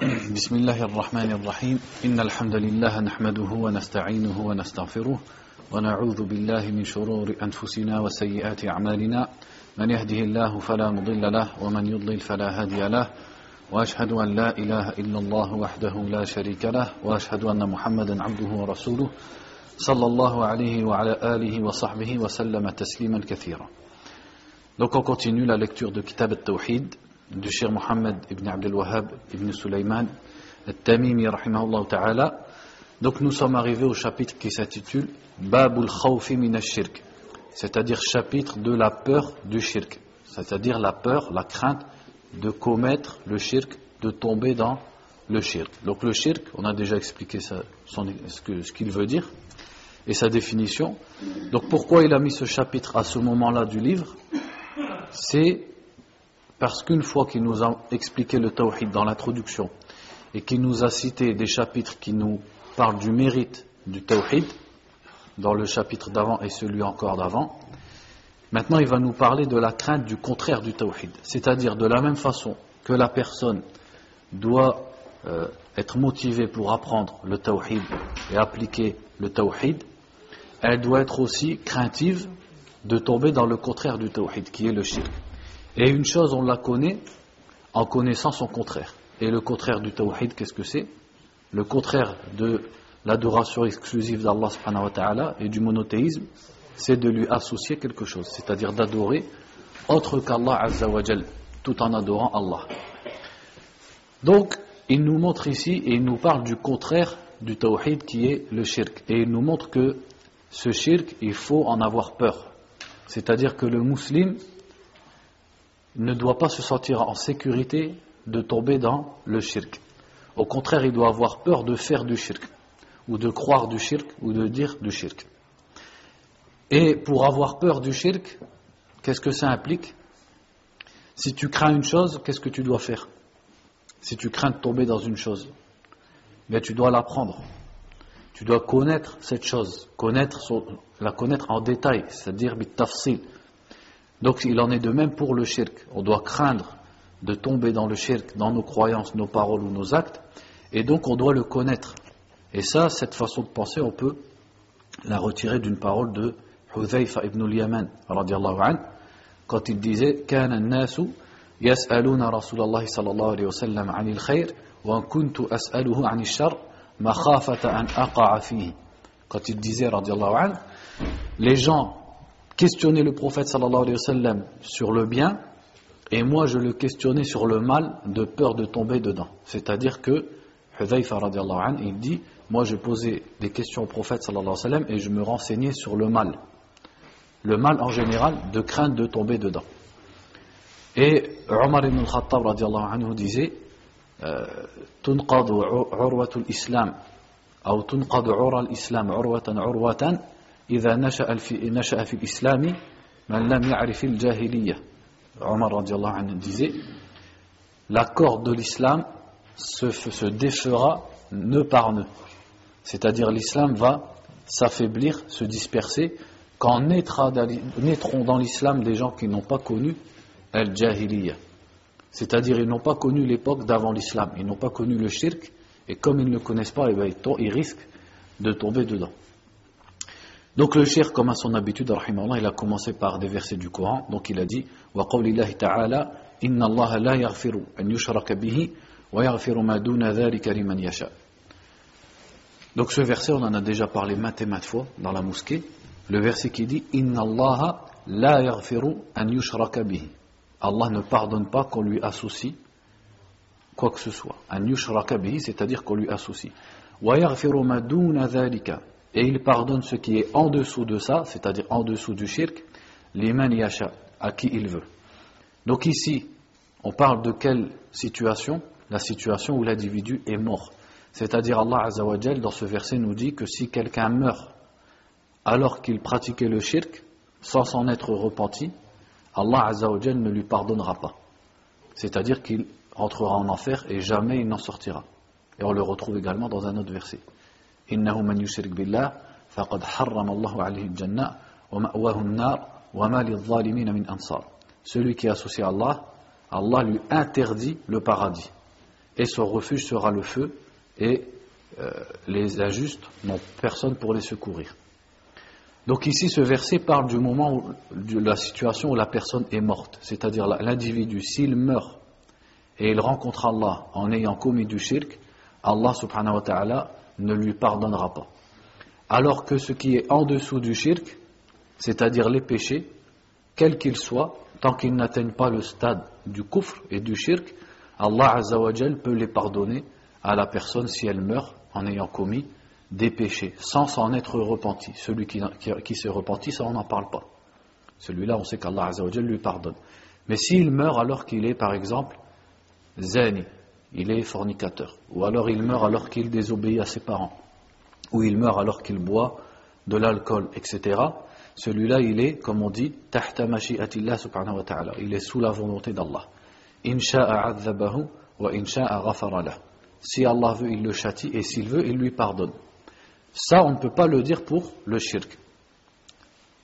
بسم الله الرحمن الرحيم. إن الحمد لله نحمده ونستعينه ونستغفره ونعوذ بالله من شرور أنفسنا وسيئات أعمالنا. من يهده الله فلا مضل له ومن يضلل فلا هادي له. وأشهد أن لا إله إلا الله وحده لا شريك له. وأشهد أن محمدا عبده ورسوله صلى الله عليه وعلى آله وصحبه وسلم تسليما كثيرا. Donc on continue la lecture de Kitab al-Tawhid. Du Cheikh Mohammed ibn Abdel Wahhab ibn Sulaiman al-Tamimi rahimahullah ta'ala. Donc nous sommes arrivés au chapitre qui s'intitule Babul Khawfi min shirk c'est-à-dire chapitre de la peur du shirk, c'est-à-dire la peur, la crainte de commettre le shirk, de tomber dans le shirk. Donc le shirk, on a déjà expliqué ce qu'il veut dire et sa définition. Donc pourquoi il a mis ce chapitre à ce moment-là du livre? C'est parce qu'une fois qu'il nous a expliqué le tawhid dans l'introduction et qu'il nous a cité des chapitres qui nous parlent du mérite du tawhid, dans le chapitre d'avant et celui encore d'avant, maintenant il va nous parler de la crainte du contraire du tawhid. C'est-à-dire de la même façon que la personne doit euh, être motivée pour apprendre le tawhid et appliquer le tawhid, elle doit être aussi craintive de tomber dans le contraire du tawhid, qui est le shirk. Et une chose, on la connaît en connaissant son contraire. Et le contraire du tawhid, qu'est-ce que c'est? Le contraire de l'adoration exclusive d'Allah et du monothéisme, c'est de lui associer quelque chose, c'est-à-dire d'adorer autre qu'Allah azza wa tout en adorant Allah. Donc, il nous montre ici et il nous parle du contraire du tawhid qui est le shirk. Et il nous montre que ce shirk, il faut en avoir peur. C'est-à-dire que le musulman ne doit pas se sentir en sécurité de tomber dans le shirk. Au contraire, il doit avoir peur de faire du shirk, ou de croire du shirk, ou de dire du shirk. Et pour avoir peur du shirk, qu'est-ce que ça implique? Si tu crains une chose, qu'est-ce que tu dois faire? Si tu crains de tomber dans une chose, bien tu dois l'apprendre. Tu dois connaître cette chose, connaître la connaître en détail, c'est-à-dire bitafsil. Donc il en est de même pour le shirk. On doit craindre de tomber dans le shirk, dans nos croyances, nos paroles ou nos actes, et donc on doit le connaître. Et ça, cette façon de penser, on peut la retirer d'une parole de Hudhayfa ibn al-Yaman, quand il disait كان الناس يسألون رسول الله صلى الله عليه وسلم عن الخير وأن كنت أسأله عن الشر quand il disait, radiallahu les gens questionnaient le prophète sallallahu alayhi wa sallam sur le bien, et moi je le questionnais sur le mal de peur de tomber dedans. C'est-à-dire que, Hudhayfa radiallahu il dit, moi je posais des questions au prophète sallallahu alayhi wa sallam et je me renseignais sur le mal. Le mal en général, de crainte de tomber dedans. Et Omar ibn al-Khattab radiallahu anhu disait, تنقض عروة الإسلام أو تنقض عرى الإسلام عروة عروة إذا نشأ في, نشأ في الإسلام من لم يعرف الجاهلية Omar radiallahu anhu disait la corde de l'islam se, se défera nœud par nœud c'est-à-dire l'islam va s'affaiblir, se disperser quand naîtront dans l'islam des gens qui n'ont pas connu al-jahiliya C'est-à-dire, ils n'ont pas connu l'époque d'avant l'islam, ils n'ont pas connu le shirk, et comme ils ne le connaissent pas, eh ben, ils risquent de tomber dedans. Donc le shirk, comme à son habitude, il a commencé par des versets du Coran, donc il a dit وَقَوْلِ اللَّهِ تَعَالَى إِنَّ اللَّهَ لَا يَغْفِرُ أَنْ يُشْرَكَ بِهِ وَيَغْفِرُ مَا دُونَ ذَلِكَ لِمَنْ يَشَاءُ Donc ce verset, on en a déjà parlé maintes et maintes fois dans la mosquée, le verset qui dit إِنَّ اللَّهَ لَا يَغْفِرُ أَنْ يُشْرَكَ بِهِ Allah ne pardonne pas qu'on lui associe quoi que ce soit. Un c'est-à-dire qu'on lui associe. Et il pardonne ce qui est en dessous de ça, c'est-à-dire en dessous du shirk, liman yasha, à qui il veut. Donc ici, on parle de quelle situation? La situation où l'individu est mort. C'est-à-dire Allah Azzawajal, dans ce verset, nous dit que si quelqu'un meurt alors qu'il pratiquait le shirk, sans s'en être repenti, Allah Azzawajal ne lui pardonnera pas. C'est-à-dire qu'il entrera en enfer et jamais il n'en sortira. Et on le retrouve également dans un autre verset. إنه من يشرك بالله فقد حرم الله عليه الجنة ومأواه النار وما للظالمين من أنصار. Celui qui associe Allah, Allah lui interdit le paradis. et son refuge sera le feu, et euh, les injustes n'ont personne pour les secourir. Donc ici, ce verset parle du moment, où, de la situation où la personne est morte, c'est-à-dire l'individu, s'il meurt et il rencontre Allah en ayant commis du shirk, Allah subhanahu wa ta'ala ne lui pardonnera pas. Alors que ce qui est en dessous du shirk, c'est-à-dire les péchés, quels qu'ils soient, tant qu'ils n'atteignent pas le stade du kufr et du shirk, Allah Azzawajal peut les pardonner à la personne si elle meurt en ayant commis des péchés, sans s'en être repenti. Celui qui, qui, s'est repenti, ça on n'en parle pas. Celui-là, on sait qu'Allah Azzawajal lui pardonne. Mais s'il meurt alors qu'il est, par exemple, zani, il est fornicateur, ou alors il meurt alors qu'il désobéit à ses parents, ou il meurt alors qu'il boit de l'alcool, etc., celui-là, il est, comme on dit, tahta mashi'atillah subhanahu wa ta'ala. Il est sous la volonté d'Allah. Insha'a wa insha'a Si Allah veut, il le châtie, et s'il veut, il lui pardonne. Ça, on ne peut pas le dire pour le shirk.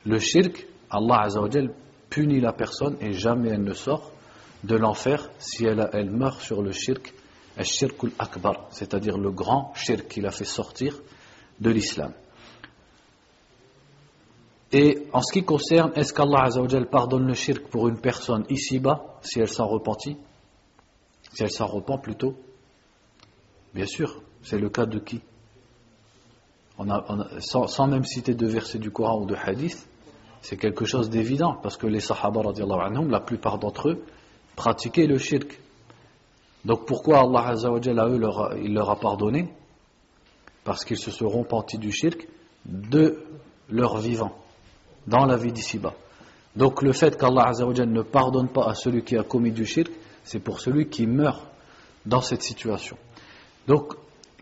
Le shirk, Allah Azzawajal punit la personne et jamais elle ne sort de l'enfer si elle, elle meurt sur le shirk, shirk akbar, c'est-à-dire le grand shirk qui l'a fait sortir de l'islam. Et en ce qui concerne, est-ce qu'Allah pardonne le shirk pour une personne ici-bas, si elle s'en repentit? Si elle s'en repent plutôt? Bien sûr, c'est le cas de qui? Sans, même citer de versets du Coran ou de hadith, c'est quelque chose d'évident, parce que les Sahaba, anhum, la plupart d'entre eux, pratiquaient le shirk. Donc pourquoi Allah Azzawajal à eux, leur, il leur a pardonné? Parce qu'ils se seront pentis du shirk de leur vivant dans la vie d'ici-bas. Donc le fait qu'Allah ne pardonne pas à celui qui a commis du shirk, c'est pour celui qui meurt dans cette situation. Donc,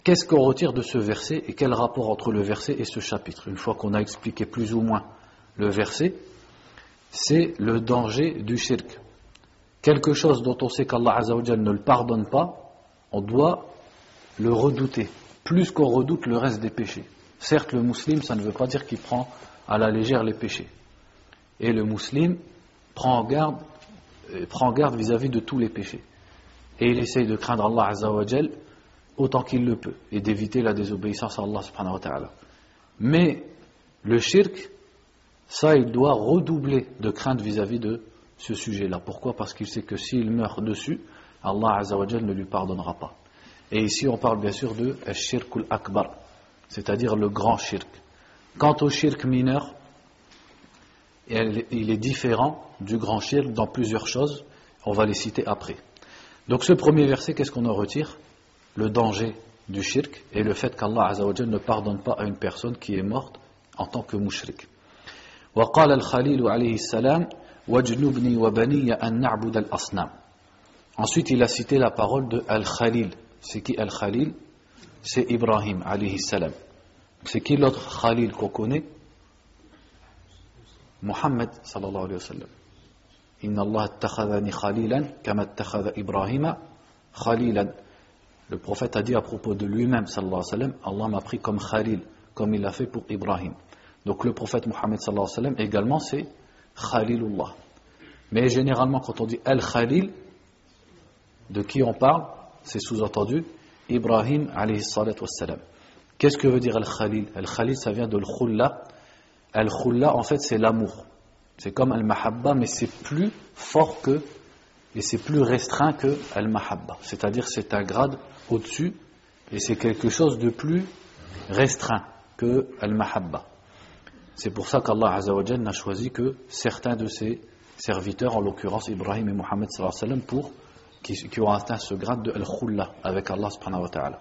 qu'est-ce qu'on retire de ce verset et quel rapport entre le verset et ce chapitre? Une fois qu'on a expliqué plus ou moins le verset, c'est le danger du shirk. Quelque chose dont on sait qu'Allah ne le pardonne pas, on doit le redouter, plus qu'on redoute le reste des péchés. Certes, le musulman, ça ne veut pas dire qu'il prend à la légère les péchés. Et le musulman prend garde, euh, prend garde vis-à-vis de tous les péchés. Et il essaye de craindre Allah Azzawajal autant qu'il le peut et d'éviter la désobéissance à Allah subhanahu wa ta'ala. Mais le shirk, ça il doit redoubler de crainte vis-à-vis de ce sujet-là. Pourquoi Parce qu'il sait que s'il meurt dessus, Allah Azzawajal ne lui pardonnera pas. Et ici on parle bien sûr de shirkul akbar, c'est-à-dire le grand shirk. Quant au shirk mineur, il est différent du grand shirk dans plusieurs choses. On va les citer après. Donc ce premier verset, qu'est-ce qu'on en retire Le danger du shirk et le fait qu'Allah ne pardonne pas à une personne qui est morte en tant que mushrik. وقال الخليل عليه السلام واجنبني وبني أن نعبد الأصنام Ensuite, il a cité la parole de Al-Khalil. C'est qui Al-Khalil C'est Ibrahim alayhi salam. C'est qui l'autre Khalil qu'on connaît Muhammad sallallahu alayhi wa sallam. Inna Allah attakhadhani khalilan kama attakhadha Ibrahima khalilan. Le prophète a dit à propos de lui-même sallallahu alayhi wa sallam, Allah m'a pris comme Khalil, comme il l'a fait pour Ibrahim. Donc le prophète Muhammad sallallahu alayhi wa sallam également c'est Khalilullah. Mais généralement quand on dit Al-Khalil, de qui on parle? C'est sous-entendu Ibrahim alayhi salatu wa sallam. Qu'est-ce que veut dire Al-Khalil Al-Khalil, ça vient de Al-Khulla. Al-Khulla, en fait, c'est l'amour. C'est comme Al-Mahabba, mais c'est plus fort que, et c'est plus restreint que Al-Mahabba. C'est-à-dire, c'est un grade au-dessus, et c'est quelque chose de plus restreint que Al-Mahabba. C'est pour ça qu'Allah Azzawajal n'a choisi que certains de ses serviteurs, en l'occurrence Ibrahim et Mohammed pour, qui, qui, ont atteint ce grade de Al-Khulla avec Allah subhanahu wa ta'ala.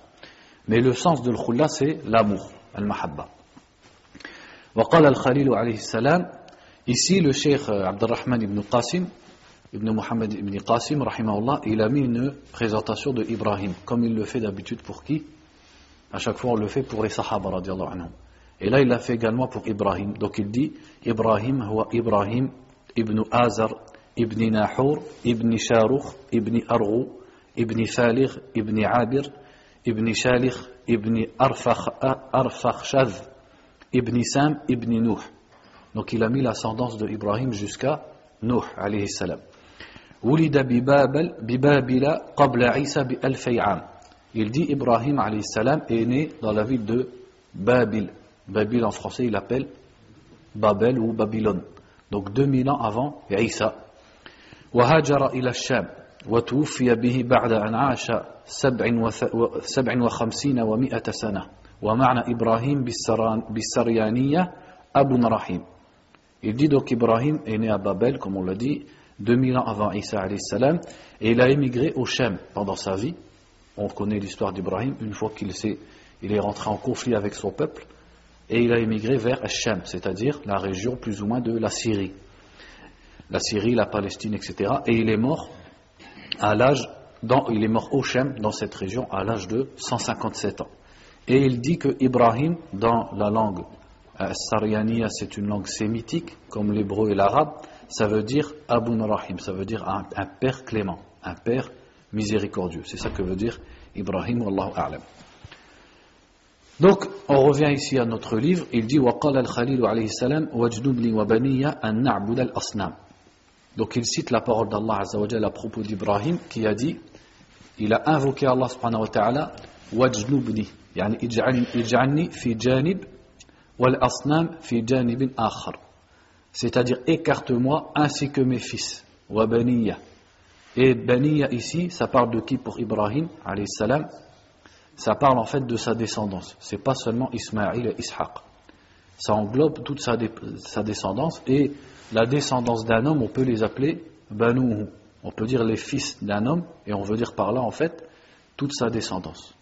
Mais le sens de l'khulla, c'est l'amour, al-mahabba. وقال الخليل عليه السلام Ici, le cheikh euh, Abdurrahman ibn Qasim, ibn Muhammad ibn Qasim, rahimahullah, il a mis une présentation de Ibrahim, comme il le fait d'habitude pour qui À chaque fois, on le fait pour les Sahaba, radiallahu anhum. Et là, il l'a fait également pour Ibrahim. Donc, il dit Ibrahim, huwa Ibrahim ibn Azar, ibn Nahur, ibn Sharuch, ibn Arghu, ibn Faligh, ibn Abir, Ibn Shalikh, Ibn Arfakhshad, Ibn Sam, Ibn Nuh. Donc il a mis l'ascendance de Ibrahim jusqu'à Nuh alayhi salam. ولد ببابل ببابل قبل عيسى بألفي عام il dit Ibrahim alayhi salam est né dans la ville de Babil Babil en français il appelle Babel ou Babylone donc 2000 ans avant Isa وهاجر إلى الشام وتوفي به بعد أن عاش سبع وخمسين ومائة سنة ومعنى إبراهيم بالسريانية أبو رحيم Il dit donc Ibrahim est né à Babel, comme on l'a dit, 2000 ans avant Isa salam, et il a émigré au Shem pendant sa vie. On connaît l'histoire d'Ibrahim, une fois qu'il est, il est rentré en conflit avec son peuple, et il a émigré vers Shem, c'est-à-dire la région plus ou moins de la Syrie. La Syrie, la Palestine, etc. Et il est mort à l'âge, il est mort au Shem, dans cette région, à l'âge de 157 ans. Et il dit que Ibrahim, dans la langue euh, Saryaniya, c'est une langue sémitique, comme l'hébreu et l'arabe, ça veut dire Abun Rahim, ça veut dire un, père clément, un père miséricordieux. C'est ça que veut dire Ibrahim, Wallahu A'lam. Donc, on revient ici à notre livre. Il dit وقال الخليل عليه السلام واجنبني وبني أن نعبد الأصنام. Donc, il cite la parole d'Allah Azzawajal à propos d'Ibrahim qui a dit il a invoqué Allah subhanahu wa ta'ala wajnubni يعني اجعلني في جانب والأصنام في جانب آخر c'est-à-dire écarte-moi ainsi que mes fils baniya et baniya ici ça parle de qui pour Ibrahim alayhi salam ça parle en fait de sa descendance c'est pas seulement Ismaïl et Ishaq ça englobe toute sa, descendance et la descendance d'un homme on peut les appeler banuhu on peut dire les fils d'un homme et on veut dire par là en fait toute sa descendance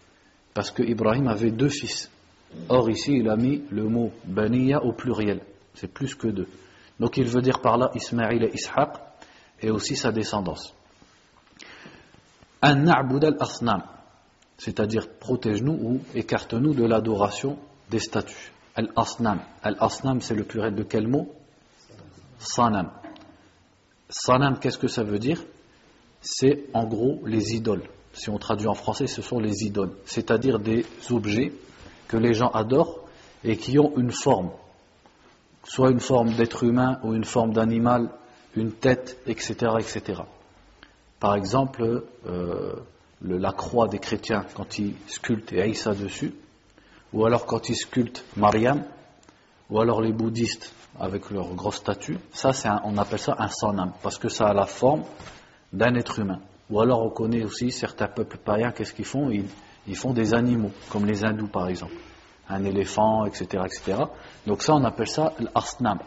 parce que Ibrahim avait deux fils. Or ici, il a mis le mot Baniya au pluriel. C'est plus que deux. Donc il veut dire par là Ismaïl et Ishaq et aussi sa descendance. An al-asnam, c'est-à-dire protège-nous ou écarte-nous de l'adoration des statues. Al-asnam. Al-asnam, c'est le pluriel de quel mot? Sanam. Sanam, qu'est-ce que ça veut dire? C'est en gros les idoles si on traduit en français, ce sont les idoles, c'est-à-dire des objets que les gens adorent et qui ont une forme, soit une forme d'être humain ou une forme d'animal, une tête, etc., etc. Par exemple, euh, la croix des chrétiens quand ils sculptent Aïssa dessus, ou alors quand ils sculptent Mariam, ou alors les bouddhistes avec leur grosse statue, ça on appelle ça un sanam, parce que ça a la forme d'un être humain. Ou alors on connaît aussi certains peuples païens, qu'est-ce qu'ils font? Ils, font des animaux, comme les hindous par exemple. Un éléphant, etc. etc. Donc ça on appelle ça l'asnam.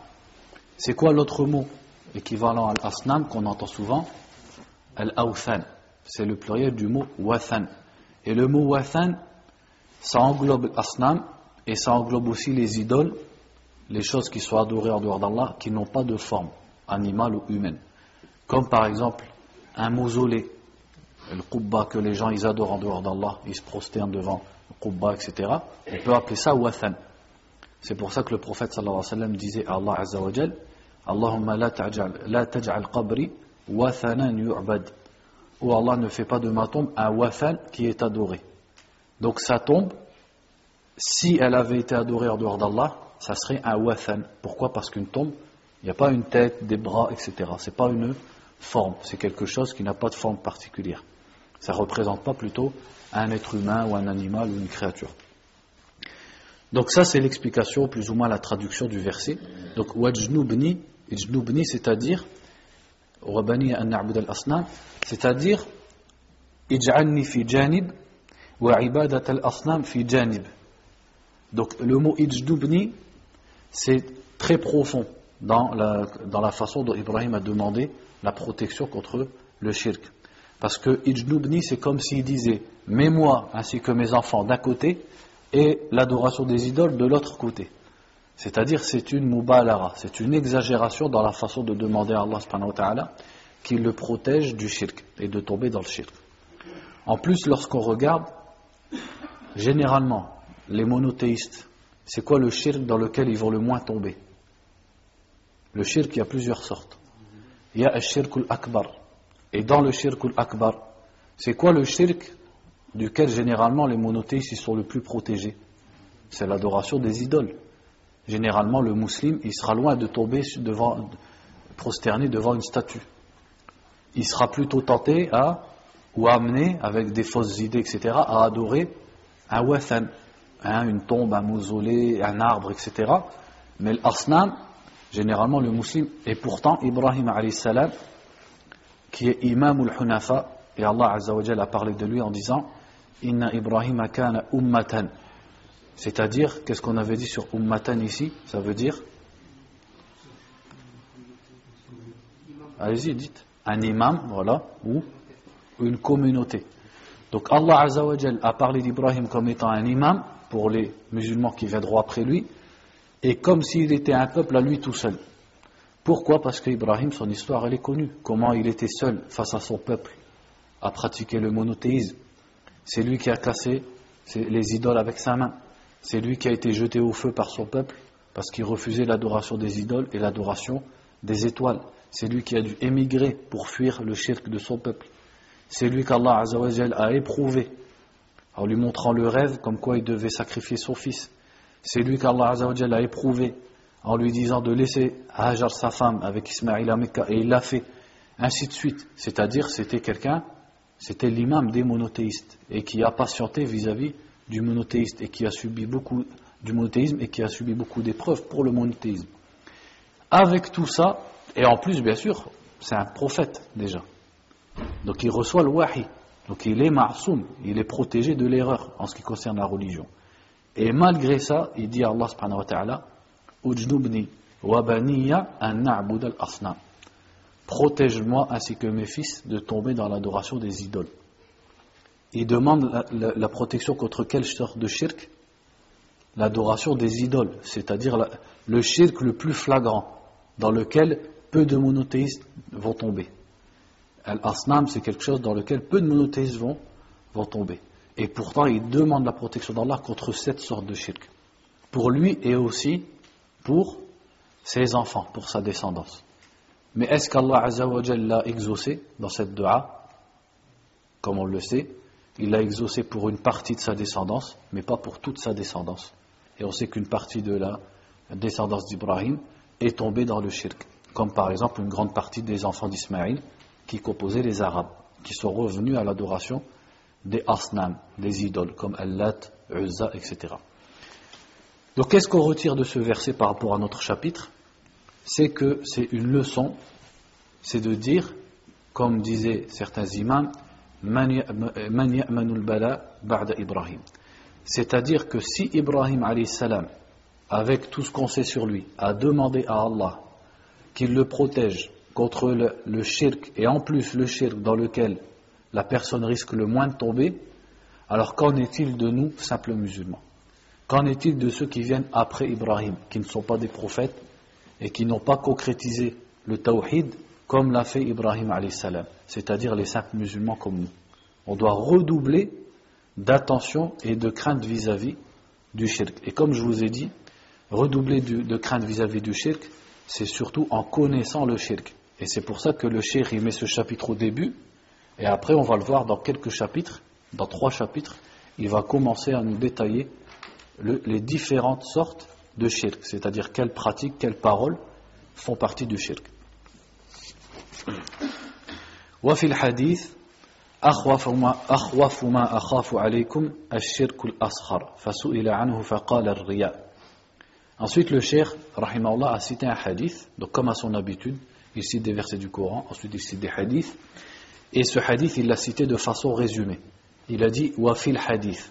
C'est quoi l'autre mot équivalent à l'asnam qu'on entend souvent? Al-awthan. C'est le pluriel du mot wathan. Et le mot wathan, ça englobe l'asnam et ça englobe aussi les idoles, les choses qui sont adorées en dehors d'Allah, qui n'ont pas de forme animale ou humaine. Comme par exemple un mausolée le qubba que les gens ils adorent en dehors d'Allah, ils se prosternent devant le qubba, etc. On peut appeler ça wathan. C'est pour ça que le prophète sallallahu alayhi wa sallam disait à Allah azza wa jal, Allahumma la taj'al qabri wathanan yu'bad. Ou Allah ne fait pas de ma tombe un wathan qui est adoré. Donc sa tombe, si elle avait été adorée en dehors d'Allah, ça serait un wathan. Pourquoi? Parce qu'une tombe, il n'y a pas une tête, des bras, etc. C'est pas une forme, c'est quelque chose qui n'a pas de forme particulière. Ça ne représente pas plutôt un être humain ou un animal ou une créature. Donc ça c'est l'explication, plus ou moins la traduction du verset. Donc wajnubni, c'est-à-dire c'est-à-dire. Donc le mot ijnubni c'est très profond dans la, façon dont Ibrahim a demandé la protection contre le shirk. Parce que Ijnubni, c'est comme s'il disait Mets-moi ainsi que mes enfants d'un côté et l'adoration des idoles de l'autre côté. C'est-à-dire, c'est une mubalara, c'est une exagération dans la façon de demander à Allah subhanahu wa ta'ala qu'il le protège du shirk et de tomber dans le shirk. En plus, lorsqu'on regarde, généralement, les monothéistes, c'est quoi le shirk dans lequel ils vont le moins tomber? Le shirk, il y a plusieurs sortes. Il y a le shirk al-akbar, et dans le shirk akbar, c'est quoi le shirk duquel généralement les monothéistes sont le plus protégés? C'est l'adoration des idoles. Généralement, le musulman, il sera loin de tomber devant, prosterné devant une statue. il sera plutôt tenté à, ou amené, avec des fausses idées, etc., à adorer un wathan, hein, une tombe, un mausolée, un arbre, etc. Mais l'asnam, généralement le musulman, et pourtant Ibrahim salam, qui est imam al-hunafa, et Allah a parlé de lui en disant Inna Ibrahim kana ummatan. C'est-à-dire, qu'est-ce qu'on avait dit sur ummatan ici Ça veut dire? Allez-y, dites. Un imam, voilà, ou une communauté. Donc Allah Azza wa a parlé d'Ibrahim comme étant un imam pour les musulmans qui viendront après lui, et comme s'il était un peuple à lui tout seul. Pourquoi? Parce qu'Ibrahim, son histoire, elle est connue. Comment il était seul face à son peuple à pratiquer le monothéisme. C'est lui qui a cassé les idoles avec sa main. C'est lui qui a été jeté au feu par son peuple parce qu'il refusait l'adoration des idoles et l'adoration des étoiles. C'est lui qui a dû émigrer pour fuir le shirk de son peuple. C'est lui qu'Allah a éprouvé en lui montrant le rêve comme quoi il devait sacrifier son fils. C'est lui qu'Allah a éprouvé en lui disant de laisser Hajar sa femme avec Ismaïl à Mecca et il l'a fait. Ainsi de suite. C'est-à-dire c'était quelqu'un c'était l'imam des monothéistes et qui a patienté vis-à-vis du monothéiste et qui a subi beaucoup du monothéisme et qui a subi beaucoup d'épreuves pour le monothéisme. Avec tout ça, et en plus bien sûr, c'est un prophète déjà. Donc il reçoit le wahi. Donc il est ma'soum, il est protégé de l'erreur en ce qui concerne la religion. Et malgré ça, il dit à Allah subhanahu wa wa an al-asnam protège-moi ainsi que mes fils de tomber dans l'adoration des idoles. Il demande la, protection contre quelle sorte de shirk? L'adoration des idoles, c'est-à-dire le shirk le plus flagrant, dans lequel peu de monothéistes vont tomber. Al-Asnam, c'est quelque chose dans lequel peu de monothéistes vont, tomber. Et pourtant, il demande la protection d'Allah contre cette sorte de shirk. Pour lui et aussi pour ses enfants, pour sa descendance. Mais est-ce qu'Allah l'a exaucé dans cette dua? Comme on le sait, il l'a exaucé pour une partie de sa descendance, mais pas pour toute sa descendance. Et on sait qu'une partie de la descendance d'Ibrahim est tombée dans le shirk, comme par exemple une grande partie des enfants d'Ismaïl qui composaient les Arabes, qui sont revenus à l'adoration des asnam, des idoles, comme Allat, Uzza, etc. Donc qu'est-ce qu'on retire de ce verset par rapport à notre chapitre? C'est que c'est une leçon, c'est de dire, comme disaient certains imams. C'est-à-dire que si Ibrahim avec tout ce qu'on sait sur lui, a demandé à Allah qu'il le protège contre le, le, shirk et en plus le shirk dans lequel la personne risque le moins de tomber, alors qu'en est-il de nous, simples musulmans? Qu'en est-il de ceux qui viennent après Ibrahim, qui ne sont pas des prophètes et qui n'ont pas concrétisé le tawhid comme l'a fait Ibrahim salam, c'est-à-dire les simples musulmans comme nous. On doit redoubler d'attention et de crainte vis-à-vis du shirk. Et comme je vous ai dit, redoubler de crainte vis-à-vis du shirk, c'est surtout en connaissant le shirk. Et c'est pour ça que le shirk il met ce chapitre au début, et après on va le voir dans quelques chapitres, dans trois chapitres, il va commencer à nous détailler les différentes sortes de shirk, c'est-à-dire quelles pratiques, quelles paroles font partie du shirk. وفي الحديث أخوف ما, أخوف ما أخاف عليكم الشرك الأصغر فسئل عنه فقال الرياء Ensuite, le cheikh, rahimahullah, a cité un hadith, donc comme à son habitude, il cite des versets du Coran, ensuite il cite des hadiths, et ce hadith, il l'a cité de façon résumée. Il a dit, wa fil hadith,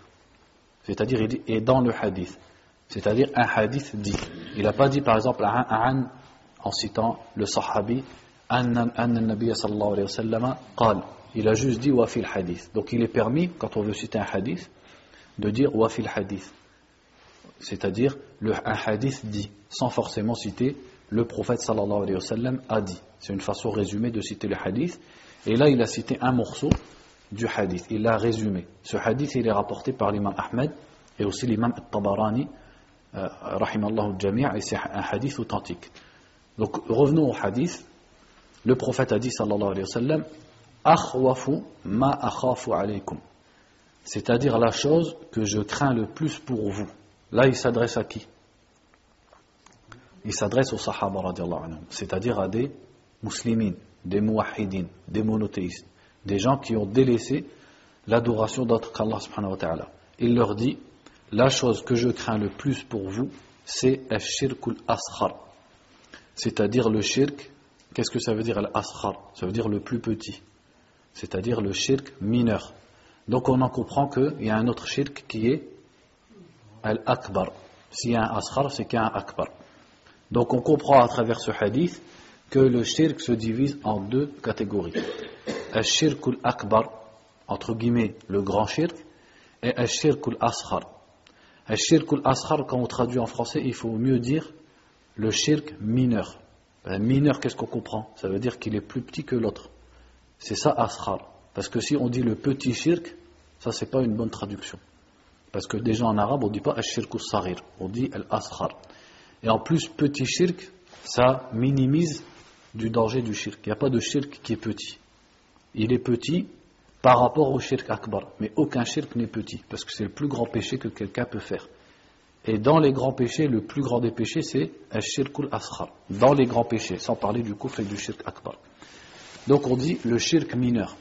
c'est-à-dire, il dit, et dans le hadith. C'est-à-dire un hadith dit. Il n'a pas dit par exemple un en citant le sahabi il a juste dit wafil hadith. Donc il est permis, quand on veut citer un hadith, de dire wafil hadith. C'est-à-dire un hadith dit, sans forcément citer le prophète sallallahu alayhi wa sallam a dit. C'est une façon résumée de citer le hadith. Et là, il a cité un morceau du hadith. Il l'a résumé. Ce hadith, il est rapporté par l'imam Ahmed et aussi l'imam Tabarani euh, rahimallahu et c'est un hadith authentique. Donc revenons au hadith. Le prophète a dit sallallahu alayhi wa sallam Akhwafu ma akhafu alaykum. C'est-à-dire la chose que je crains le plus pour vous. Là, il s'adresse à qui? Il s'adresse aux sahaba c'est-à-dire à des muslimines, des muwahidin, des monothéistes, des gens qui ont délaissé l'adoration d'autre qu'Allah subhanahu wa. Il leur dit, la chose que je crains le plus pour vous, c'est al-shirkul askhar. C'est-à-dire le shirk, qu'est-ce que ça veut dire al-askhar Ça veut dire le plus petit. C'est-à-dire le shirk mineur. Donc on en comprend qu'il y a un autre shirk qui est al-akbar. S'il y a un askhar, c'est qu'il y a un akbar. Donc on comprend à travers ce hadith que le shirk se divise en deux catégories. Al-shirk akbar entre guillemets, le grand shirk, et al-shirk al-askhar. Al-shirk al-askhar, quand on traduit en français, il faut mieux dire le shirk mineur. Ben, mineur, qu'est-ce qu'on comprend? Ça veut dire qu'il est plus petit que l'autre. C'est ça askhar. Parce que si on dit le petit shirk, ça c'est pas une bonne traduction. Parce que déjà en arabe, on dit pas al-shirk al-saghir, on dit al-askhar. Et en plus, petit shirk, ça minimise du danger du shirk. Il n'y a pas de shirk qui est petit. Il est petit par rapport au shirk akbar. Mais aucun shirk n'est petit, parce que c'est le plus grand péché que quelqu'un peut faire. Et dans les grands péchés, le plus grand des péchés, c'est al shirkul askhar. Dans les grands péchés, sans parler du kufr et du shirk akbar. Donc on dit le shirk mineur.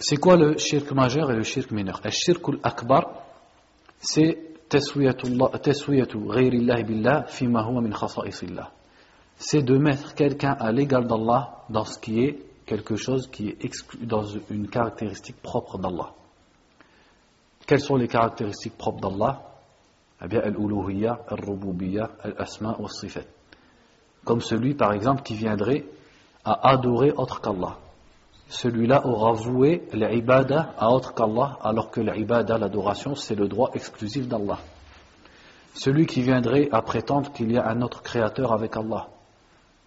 C'est quoi le shirk majeur et le shirk mineur? Al shirkul akbar, c'est billah fima huwa min C'est de mettre quelqu'un à l'égal d'Allah dans ce qui est quelque chose qui est exclu dans une caractéristique propre d'Allah. Quelles sont les caractéristiques propres d'Allah? Eh bien, al-uluhiyya, al-rububiyya, al-asma wa sifat. Comme celui, par exemple, qui viendrait à adorer autre qu'Allah. Celui-là aura voué l'ibada à autre qu'Allah, alors que l'ibada, l'adoration, c'est le droit exclusif d'Allah. Celui qui viendrait à prétendre qu'il y a un autre créateur avec Allah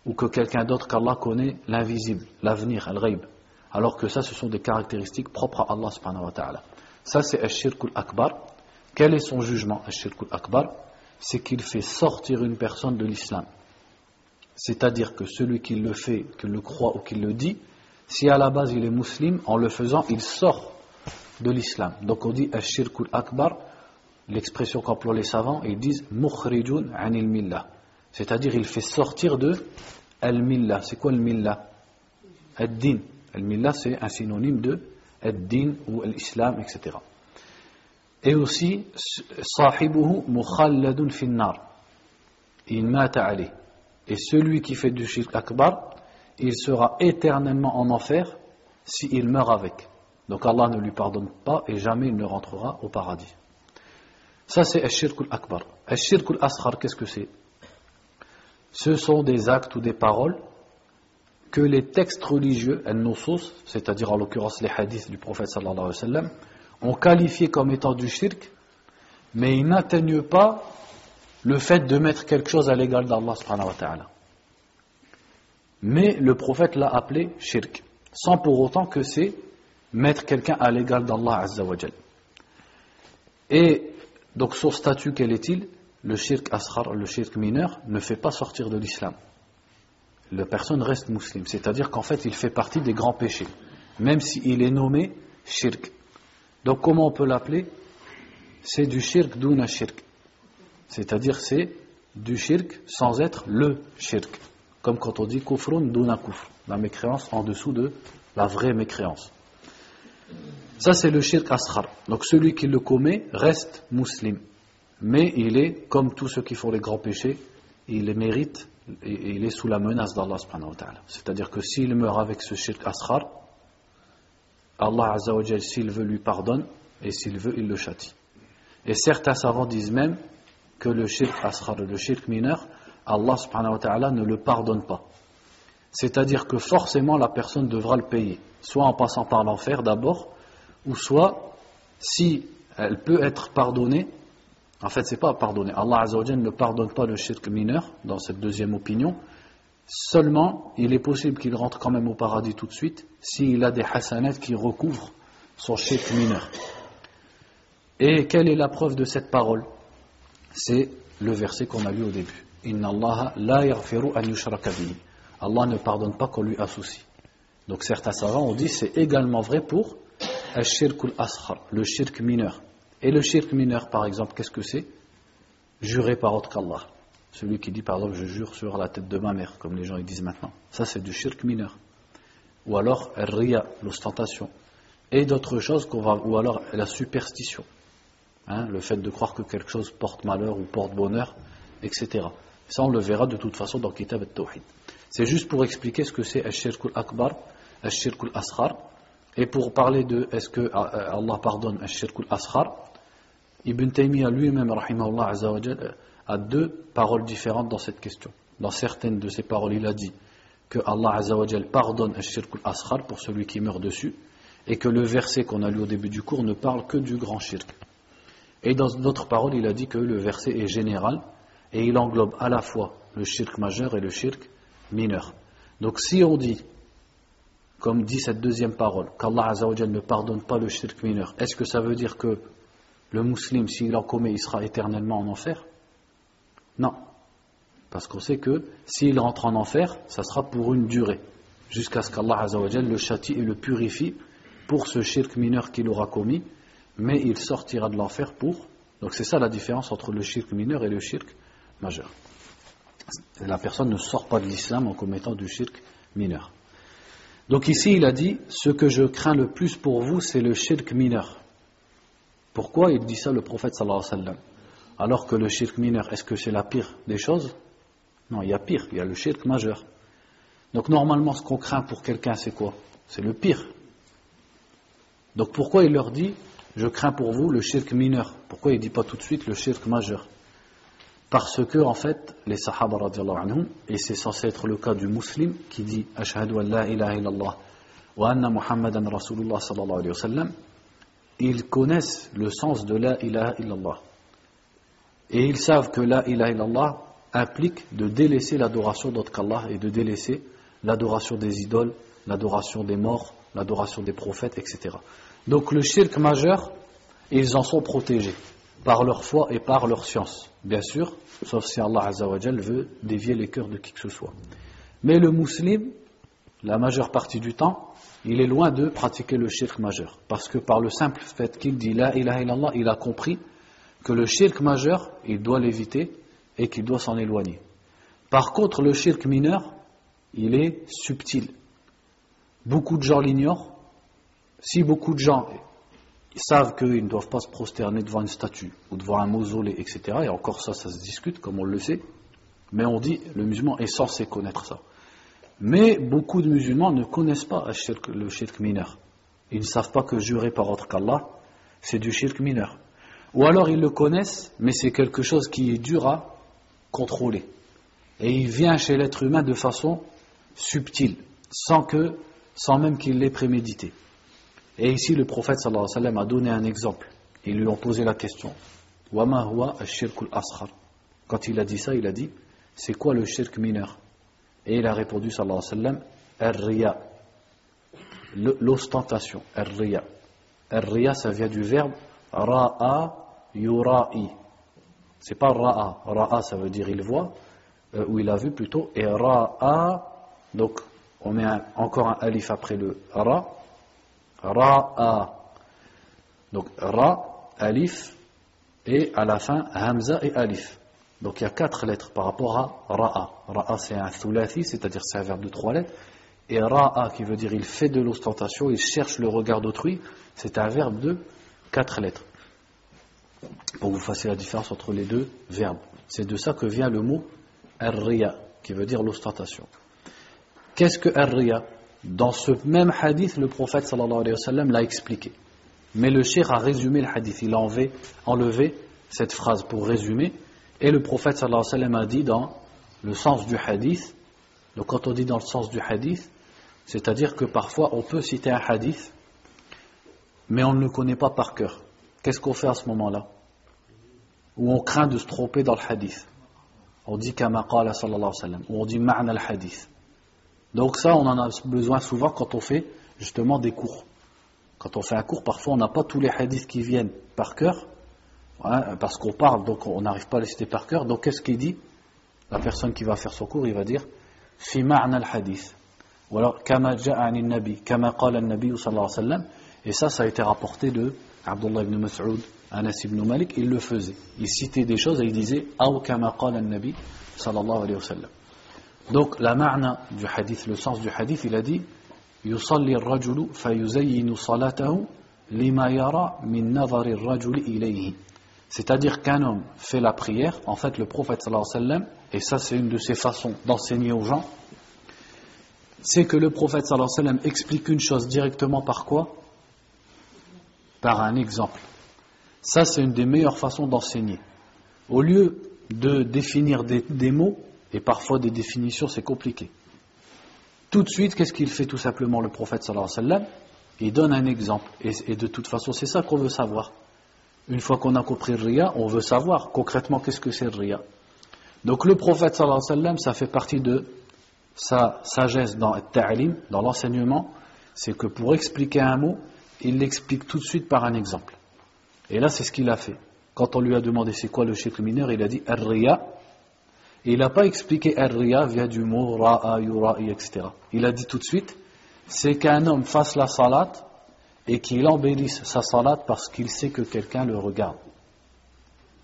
ou que quelqu'un d'autre qu'Allah connaît l'invisible, l'avenir, al-ghaib. Alors que ça, ce sont des caractéristiques propres à Allah subhanahu wa ta'ala. Ça, c'est al akbar. Quel est son jugement, al akbar C'est qu'il fait sortir une personne de l'islam. C'est-à-dire que celui qui le fait, qui le croit ou qui le dit, si à la base il est musulman, en le faisant, il sort de l'islam. Donc on dit al akbar, l'expression qu'emploient les savants, ils disent mukhrijun anil millah. C'est-à-dire il fait sortir de al-millah. C'est quoi al-millah Ad-din. Al-millah c'est un synonyme de ad-din ou l'islam, etc. Et aussi. Il. Et celui qui fait du shirk akbar, il sera éternellement en enfer s'il meurt avec. Donc Allah ne lui pardonne pas et jamais il ne rentrera au paradis. Ça c'est al-shirk al-akbar. Al-shirk al-asghar, qu'est-ce que c'est? Ce sont des actes ou des paroles que les textes religieux, c'est-à-dire en l'occurrence les hadiths du prophète sallallahu alayhi wa sallam, ont qualifié comme étant du shirk, mais ils n'atteignent pas le fait de mettre quelque chose à l'égal d'Allah subhanahu wa ta'ala. Mais le prophète l'a appelé shirk, sans pour autant que c'est mettre quelqu'un à l'égal d'Allah azza Et donc son statut, quel est-il? Le shirk asghar, le shirk mineur, ne fait pas sortir de l'islam. La personne reste musulmane, c'est-à-dire qu'en fait il fait partie des grands péchés, même s'il est nommé shirk. Donc comment on peut l'appeler? C'est du shirk duna shirk, c'est-à-dire c'est du shirk sans être le shirk, comme quand on dit kufrun duna kufr, la mécréance en dessous de la vraie mécréance. Ça c'est le shirk asghar. Donc celui qui le commet reste musulman mais il est, comme tous ceux qui font les grands péchés, il les mérite il est sous la menace d'Allah subhanahu wa ta'ala. C'est-à-dire que s'il meurt avec ce shirk asghar, Allah azza s'il veut lui pardonne et s'il veut il le châtie. Et certains savants disent même que le shirk asghar, le shirk mineur, Allah subhanahu wa ta'ala ne le pardonne pas. C'est-à-dire que forcément la personne devra le payer, soit en passant par l'enfer d'abord, ou soit si elle peut être pardonnée en fait, c'est pas pardonner. Allah Azzawajal ne pardonne pas le shirk mineur, dans cette deuxième opinion. Seulement, il est possible qu'il rentre quand même au paradis tout de suite, s'il a des hasanats qui recouvrent son shirk mineur. Et quelle est la preuve de cette parole? C'est le verset qu'on a lu au début. Allah Allah ne pardonne pas qu'on lui associe. Donc certains savants ont dit c'est également vrai pour le shirk mineur. Et le shirk mineur, par exemple, qu'est-ce que c'est? Jurer par autre qu'Allah. Celui qui dit par exemple je jure sur la tête de ma mère, comme les gens ils disent maintenant. Ça c'est du shirk mineur. Ou alors ria, l'ostentation. Et d'autres choses qu'on va, ou alors la superstition. Hein, le fait de croire que quelque chose porte malheur ou porte bonheur, etc. Ça on le verra de toute façon dans Kitab al-Tawhid. C'est juste pour expliquer ce que c'est al-shirk al-akbar, al-shirk al-asghar. Et pour parler de est-ce que euh, Allah pardonne al-shirk al-asghar, Ibn Taymiyyah lui-même, rahimahullah a deux paroles différentes dans cette question. Dans certaines de ces paroles, il a dit que Allah Azzawajal pardonne shirk al-asghar pour celui qui meurt dessus et que le verset qu'on a lu au début du cours ne parle que du grand shirk. Et dans d'autres paroles, il a dit que le verset est général et il englobe à la fois le shirk majeur et le shirk mineur. Donc si on dit, comme dit cette deuxième parole, qu'Allah Azzawajal ne pardonne pas le shirk mineur, est-ce que ça veut dire que le musulman, s'il en commet, il sera éternellement en enfer non. Parce qu'on sait que s'il rentre en enfer, ça sera pour une durée, jusqu'à ce qu'Allah le châtie et le purifie pour ce shirk mineur qu'il aura commis, mais il sortira de l'enfer pour. Donc c'est ça la différence entre le shirk mineur et le shirk majeur. La personne ne sort pas de l'islam en commettant du shirk mineur. Donc ici il a dit ce que je crains le plus pour vous c'est le shirk mineur. Pourquoi il dit ça le prophète alayhi alors que le shirk mineur, est-ce que c'est la pire des choses? Non, il y a pire, il y a le shirk majeur. Donc normalement, ce qu'on craint pour quelqu'un, c'est quoi? C'est le pire. Donc pourquoi il leur dit, je crains pour vous le shirk mineur? Pourquoi il ne dit pas tout de suite le shirk majeur? Parce que, en fait, les sahaba, et c'est censé être le cas du musulman qui dit Ashhadu an la ilaha illallah wa anna Muhammadan Rasulullah sallallahu alayhi wa sallam, ils connaissent le sens de la ilaha illallah. Et ils savent que la ilaha illallah implique de délaisser l'adoration d'autre qu'Allah et de délaisser l'adoration des idoles, l'adoration des morts, l'adoration des prophètes, etc. Donc le shirk majeur, ils en sont protégés par leur foi et par leur science, bien sûr, sauf si Allah Azzawajal veut dévier les cœurs de qui que ce soit. Mais le musulman, la majeure partie du temps, il est loin de pratiquer le shirk majeur, parce que par le simple fait qu'il dit la ilaha illallah, il a compris que le shirk majeur, il doit l'éviter et qu'il doit s'en éloigner. Par contre, le shirk mineur, il est subtil. Beaucoup de gens l'ignorent. Si beaucoup de gens savent qu'ils ne doivent pas se prosterner devant une statue ou devant un mausolée, etc., et encore ça, ça se discute, comme on le sait, mais on dit, le musulman est censé connaître ça. Mais beaucoup de musulmans ne connaissent pas le shirk mineur. Ils ne savent pas que jurer par autre qu'Allah, c'est du shirk mineur. Ou alors ils le connaissent, mais c'est quelque chose qui est dur à contrôler. Et il vient chez l'être humain de façon subtile, sans que, sans même qu'il l'ait prémédité. Et ici, le prophète alayhi wa sallam a donné un exemple. Ils lui ont posé la question. Quand il a dit ça, il a dit, c'est quoi le shirk mineur? Et il a répondu sallallahu alayhi wa sallam. L'ostentation. Ar-riya, ça vient du verbe ra'a yura'i. C'est pas ra'a. Ra'a, ça veut dire il voit, euh, ou il a vu plutôt. Et ra'a, donc on met encore un alif après le ra. Ra'a. Donc ra, alif, et à la fin hamza et alif. Donc il y a quatre lettres par rapport à ra'a. Ra'a c'est un thulathi, c'est-à-dire c'est un verbe de trois lettres. Et ra'a qui veut dire il fait de l'ostentation, il cherche le regard d'autrui, c'est un verbe de quatre lettres pour vous fassiez la différence entre les deux verbes. C'est de ça que vient le mot ar qui veut dire l'ostentation. Qu'est-ce que ar Dans ce même hadith, le prophète sallallahu alayhi wa sallam l'a expliqué. Mais le cheikh a résumé le hadith, il a enlevé cette phrase pour résumer, et le prophète sallallahu alayhi wa sallam a dit dans le sens du hadith, donc quand on dit dans le sens du hadith, c'est-à-dire que parfois on peut citer un hadith, mais on ne le connaît pas par cœur. Qu'est-ce qu'on fait à ce moment-là? Où on craint de se tromper dans le hadith. On dit kama qala sallallahu alayhi wa sallam. Ou on dit ma'na al hadith. Donc ça, on en a besoin souvent quand on fait justement des cours. Quand on fait un cours, parfois on n'a pas tous les hadiths qui viennent par cœur, Hein, parce qu'on parle, donc on n'arrive pas à les citer par cœur. Donc qu'est-ce qu'il dit? La personne qui va faire son cours, il va dire Fi ma'na al-hadith. Ou alors, Kama ja'ani nabi, Kama qala nabi sallallahu alayhi wa sallam. Et ça, ça a été rapporté de Abdullah ibn Mas'ud, Anas ibn Malik. Il le faisait. Il citait des choses et il disait Aw Kama qala nabi sallallahu alayhi wa sallam. Donc la ma'na du hadith, le sens du hadith, il a dit Yusalli al-rajulu fayuzayyinu salatahu lima yara min nazari al-rajuli ilayhi c'est-à-dire qu'un homme fait la prière, en fait le prophète sallallahu et ça c'est une de ses façons d'enseigner aux gens, c'est que le prophète sallallahu explique une chose directement par quoi? Par un exemple. Ça c'est une des meilleures façons d'enseigner. Au lieu de définir des, mots, et parfois des définitions c'est compliqué. Tout de suite, qu'est-ce qu'il fait tout simplement le prophète sallallahu sallam? Il donne un exemple. Et de toute façon, c'est ça qu'on veut savoir. Une fois qu'on a compris le Ria, on veut savoir concrètement qu'est-ce que c'est le Ria. Donc le prophète alayhi wa sallam, ça fait partie de sa sagesse dans le dans l'enseignement, c'est que pour expliquer un mot, il l'explique tout de suite par un exemple. Et là, c'est ce qu'il a fait. Quand on lui a demandé c'est quoi le shirk mineur, il a dit Ar-Riya. Et il n'a pas expliqué Ar-Riya via du mot Ra'a, Yura'i, etc. Il a dit tout de suite c'est qu'un homme fasse la salat et qu'il embellisse sa salat parce qu'il sait que quelqu'un le regarde.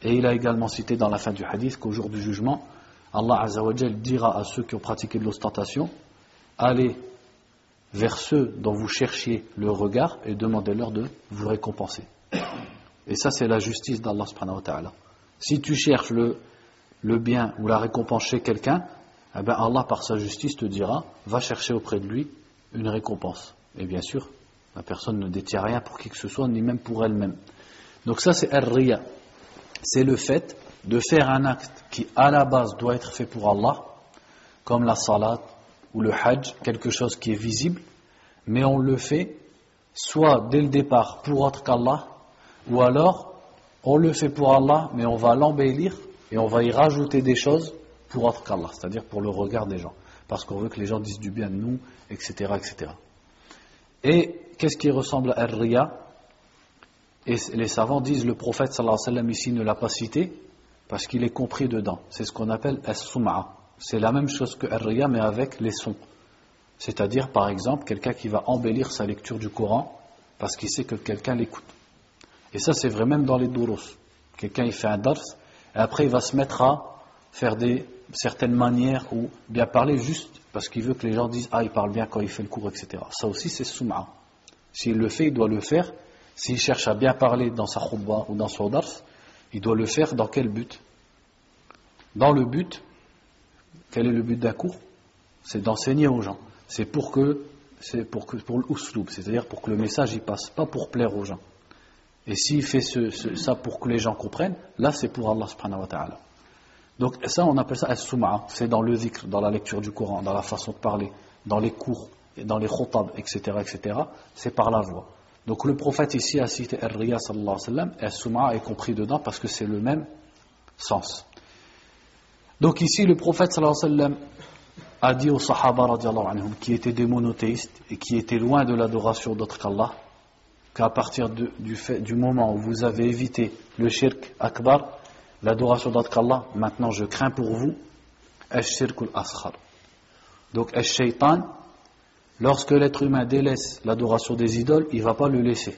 Et il a également cité dans la fin du hadith qu'au jour du jugement, Allah Azzawajal dira à ceux qui ont pratiqué de l'ostentation allez vers ceux dont vous cherchiez le regard et demandez-leur de vous récompenser. Et ça, c'est la justice d'Allah subhanahu wa ta'ala. Si tu cherches le, bien ou la récompense chez quelqu'un, eh ben Allah, par sa justice, te dira va chercher auprès de lui une récompense. Et bien sûr, la personne ne détient rien pour qui que ce soit, ni même pour elle-même. Donc ça, c'est ar-riya. C'est le fait de faire un acte qui, à la base, doit être fait pour Allah, comme la salat ou le hajj, quelque chose qui est visible, mais on le fait soit dès le départ pour autre qu'Allah, ou alors on le fait pour Allah, mais on va l'embellir et on va y rajouter des choses pour autre qu'Allah, c'est-à-dire pour le regard des gens, parce qu'on veut que les gens disent du bien de nous, etc. etc. Et qu'est-ce qui ressemble à Ar-Riya? Et les savants disent le prophète ici ne l'a pas cité parce qu'il est compris dedans. C'est ce qu'on appelle As-Sum'a. C'est la même chose que Ar-Riya mais avec les sons. C'est-à-dire par exemple quelqu'un qui va embellir sa lecture du Coran parce qu'il sait que quelqu'un l'écoute. Et ça c'est vrai même dans les douros. Quelqu'un il fait un dars et après il va se mettre à faire des certaines manières ou bien parler juste parce qu'il veut que les gens disent ah il parle bien quand il fait le cours etc. Ça aussi c'est Sum'a. S'il le fait, il doit le faire. S'il cherche à bien parler dans sa khutbah ou dans son dars, il doit le faire dans quel but? Dans le but, quel est le but d'un cours? C'est d'enseigner aux gens. C'est pour que, c'est pour que, c'est-à-dire pour que le message y passe, pas pour plaire aux gens. Et s'il fait ça pour que les gens comprennent, là c'est pour Allah subhanahu wa ta'ala. Donc ça on appelle ça as-sum'a, c'est dans le zikr, dans la lecture du Coran, dans la façon de parler, dans les cours, dans les khutab, etc., etc., c'est par la voix. Donc le prophète ici a cité Ar-Riya sallallahu alayhi wa sallam, est compris dedans parce que c'est le même sens. Donc ici le prophète sallallahu alayhi wa a dit aux sahaba radiallahu anhum, qui étaient des monothéistes et qui étaient loin de l'adoration d'autre qu'Allah, qu'à partir du moment où vous avez évité le shirk akbar, l'adoration d'autre qu'Allah, maintenant je crains pour vous, ash-shirk al-askhar. Donc ash-shaytan, Lorsque l'être humain délaisse l'adoration des idoles, il ne va pas le laisser.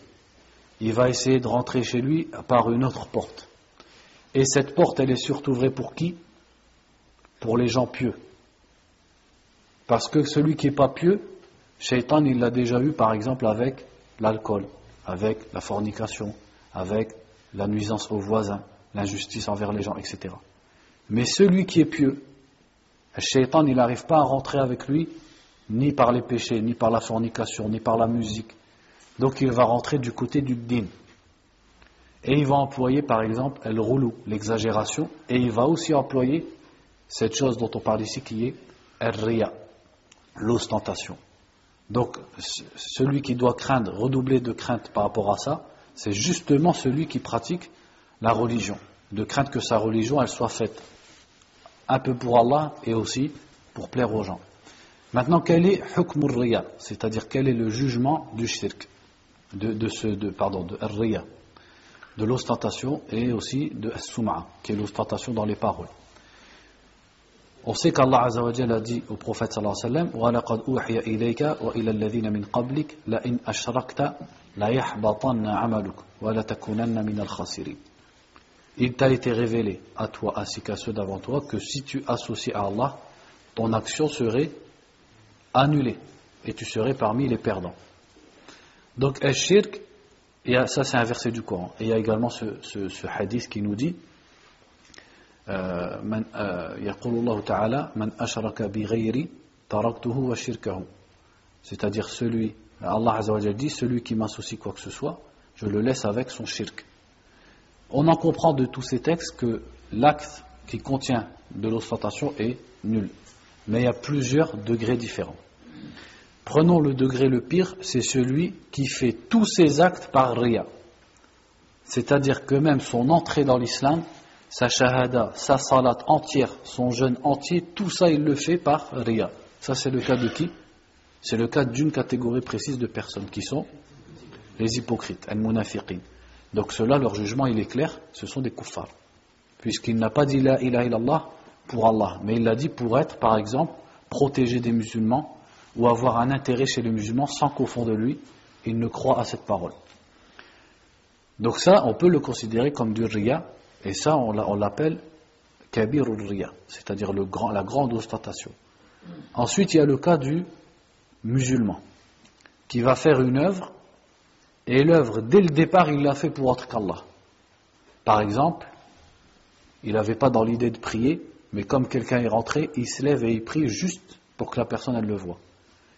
Il va essayer de rentrer chez lui par une autre porte. Et cette porte, elle est surtout vraie pour qui? Pour les gens pieux. Parce que celui qui n'est pas pieux, Shaitan, il l'a déjà eu par exemple avec l'alcool, avec la fornication, avec la nuisance aux voisins, l'injustice envers les gens, etc. Mais celui qui est pieux, Shaitan, il n'arrive pas à rentrer avec lui ni par les péchés, ni par la fornication, ni par la musique. Donc il va rentrer du côté du din. Et il va employer par exemple le roulou, l'exagération, et il va aussi employer cette chose dont on parle ici qui est l'ostentation. Donc celui qui doit craindre, redoubler de crainte par rapport à ça, c'est justement celui qui pratique la religion, de crainte que sa religion elle soit faite un peu pour Allah et aussi pour plaire aux gens. Maintenant, quel est hukm riya C'est-à-dire, quel est le jugement du shirk de, de, ce, de, pardon, de riya de l'ostentation et aussi de as-sum'a, qui est l'ostentation dans les paroles. On sait qu'Allah Azzawajal a dit au prophète sallallahu alayhi wa sallam وَلَقَدْ أُوحِيَ إِلَيْكَ وَإِلَى الَّذِينَ مِنْ قَبْلِكَ لَإِنْ أَشْرَكْتَ Il t'a été révélé à toi ainsi qu'à ceux d'avant toi que si tu associes à Allah, ton action serait annulé et tu serais parmi les perdants. Donc, Ashirk, ça c'est un verset du Coran. Et il y a également ce, ce, hadith qui nous dit euh, euh c'est-à-dire celui Allah Azza dit celui qui m'associe quoi que ce soit je le laisse avec son shirk on en comprend de tous ces textes que l'acte qui contient de l'ostentation est nul mais il y a plusieurs degrés différents Prenons le degré le pire, c'est celui qui fait tous ses actes par ria. C'est-à-dire que même son entrée dans l'islam, sa shahada, sa salat entière, son jeûne entier, tout ça il le fait par ria. Ça c'est le cas de qui? C'est le cas d'une catégorie précise de personnes qui sont les hypocrites, al-munafiqin. Donc cela, leur jugement il est clair, ce sont des kuffars. Puisqu'il n'a pas dit la ilaha illallah pour Allah, mais il l'a dit pour être, par exemple, protégé des musulmans ou avoir un intérêt chez les musulmans sans qu'au fond de lui, il ne croit à cette parole. Donc ça, on peut le considérer comme du ria, et ça, on l'appelle kabir ria, c'est-à-dire la grande ostentation. Ensuite, il y a le cas du musulman, qui va faire une œuvre, et l'œuvre, dès le départ, il l'a fait pour autre qu'Allah. Par exemple, il n'avait pas dans l'idée de prier, mais comme quelqu'un est rentré, il se lève et il prie juste pour que la personne elle le voit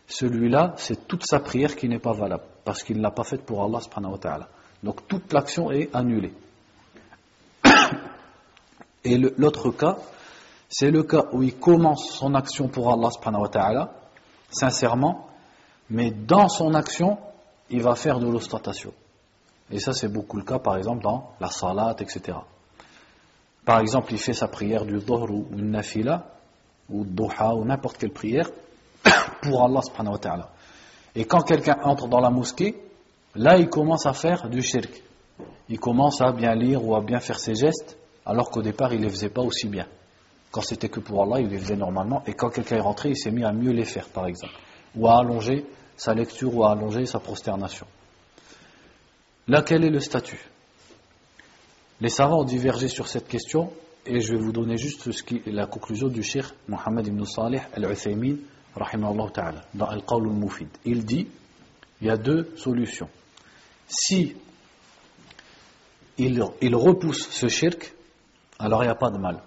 celui-là, c'est toute sa prière qui n'est pas valable, parce qu'il ne l'a pas faite pour Allah subhanahu wa ta'ala. Donc toute l'action est annulée. Et l'autre cas, c'est le cas où il commence son action pour Allah subhanahu wa ta'ala, sincèrement, mais dans son action, il va faire de l'ostentation. Et ça, c'est beaucoup le cas, par exemple, dans la salat, etc. Par exemple, il fait sa prière du dhuhr ou une nafila, ou duha, ou n'importe quelle prière, pour Allah subhanahu wa ta'ala. Et quand quelqu'un entre dans la mosquée, là il commence à faire du shirk. Il commence à bien lire ou à bien faire ses gestes, alors qu'au départ il ne les faisait pas aussi bien. Quand c'était que pour Allah, il les faisait normalement, et quand quelqu'un est rentré, il s'est mis à mieux les faire, par exemple. Ou à allonger sa lecture ou à allonger sa prosternation. Là, quel est le statut? Les savants ont divergé sur cette question, et je vais vous donner juste la conclusion du shir Mohammed ibn Salih al-Uthaymin, dans Al-Qawl al-Mufid. Il dit il y a deux solutions. Si il, repousse ce shirk, alors il n'y a pas de mal.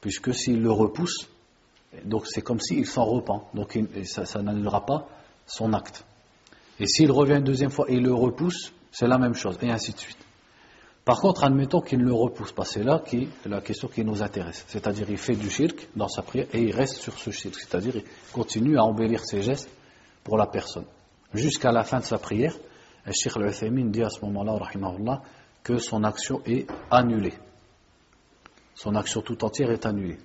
Puisque s'il le repousse, c'est comme s'il s'en repent. Donc ça, ça n'annulera pas son acte. Et s'il revient une deuxième fois et il le repousse, c'est la même chose, et ainsi de suite. Par contre, admettons qu'il ne le repousse pas. C'est là qui la question qui nous intéresse. C'est-à-dire, il fait du shirk dans sa prière et il reste sur ce shirk. C'est-à-dire, il continue à embellir ses gestes pour la personne. Jusqu'à la fin de sa prière, le Sheikh al dit à ce moment-là, que son action est annulée. Son action tout entière est annulée.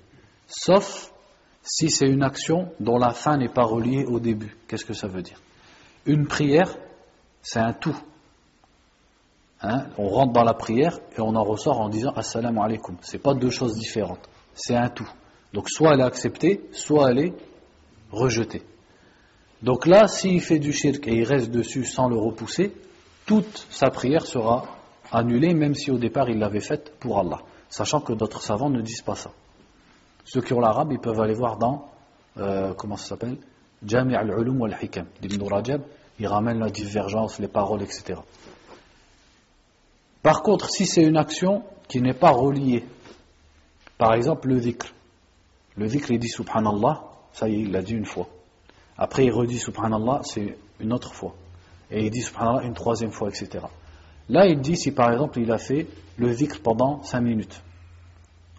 Sauf si c'est une action dont la fin n'est pas reliée au début. Qu'est-ce que ça veut dire? Une prière, c'est un tout. Hein, on rentre dans la prière et on en ressort en disant Assalamu alaikum. Ce pas deux choses différentes, c'est un tout. Donc soit elle est acceptée, soit elle est rejetée. Donc là, s'il fait du shirk et il reste dessus sans le repousser, toute sa prière sera annulée, même si au départ il l'avait faite pour Allah. Sachant que d'autres savants ne disent pas ça. Ceux qui ont l'arabe, ils peuvent aller voir dans, euh, comment ça s'appelle? Jami' al-Ulum wal-Hikam d'Ibn Rajab. Il ramène la divergence, les paroles, etc. Par contre, si c'est une action qui n'est pas reliée, par exemple le dhikr, le dhikr il dit subhanallah, ça y est, il l'a dit une fois. Après il redit subhanallah, c'est une autre fois. Et il dit subhanallah une troisième fois, etc. Là, il dit si par exemple il a fait le dhikr pendant cinq minutes.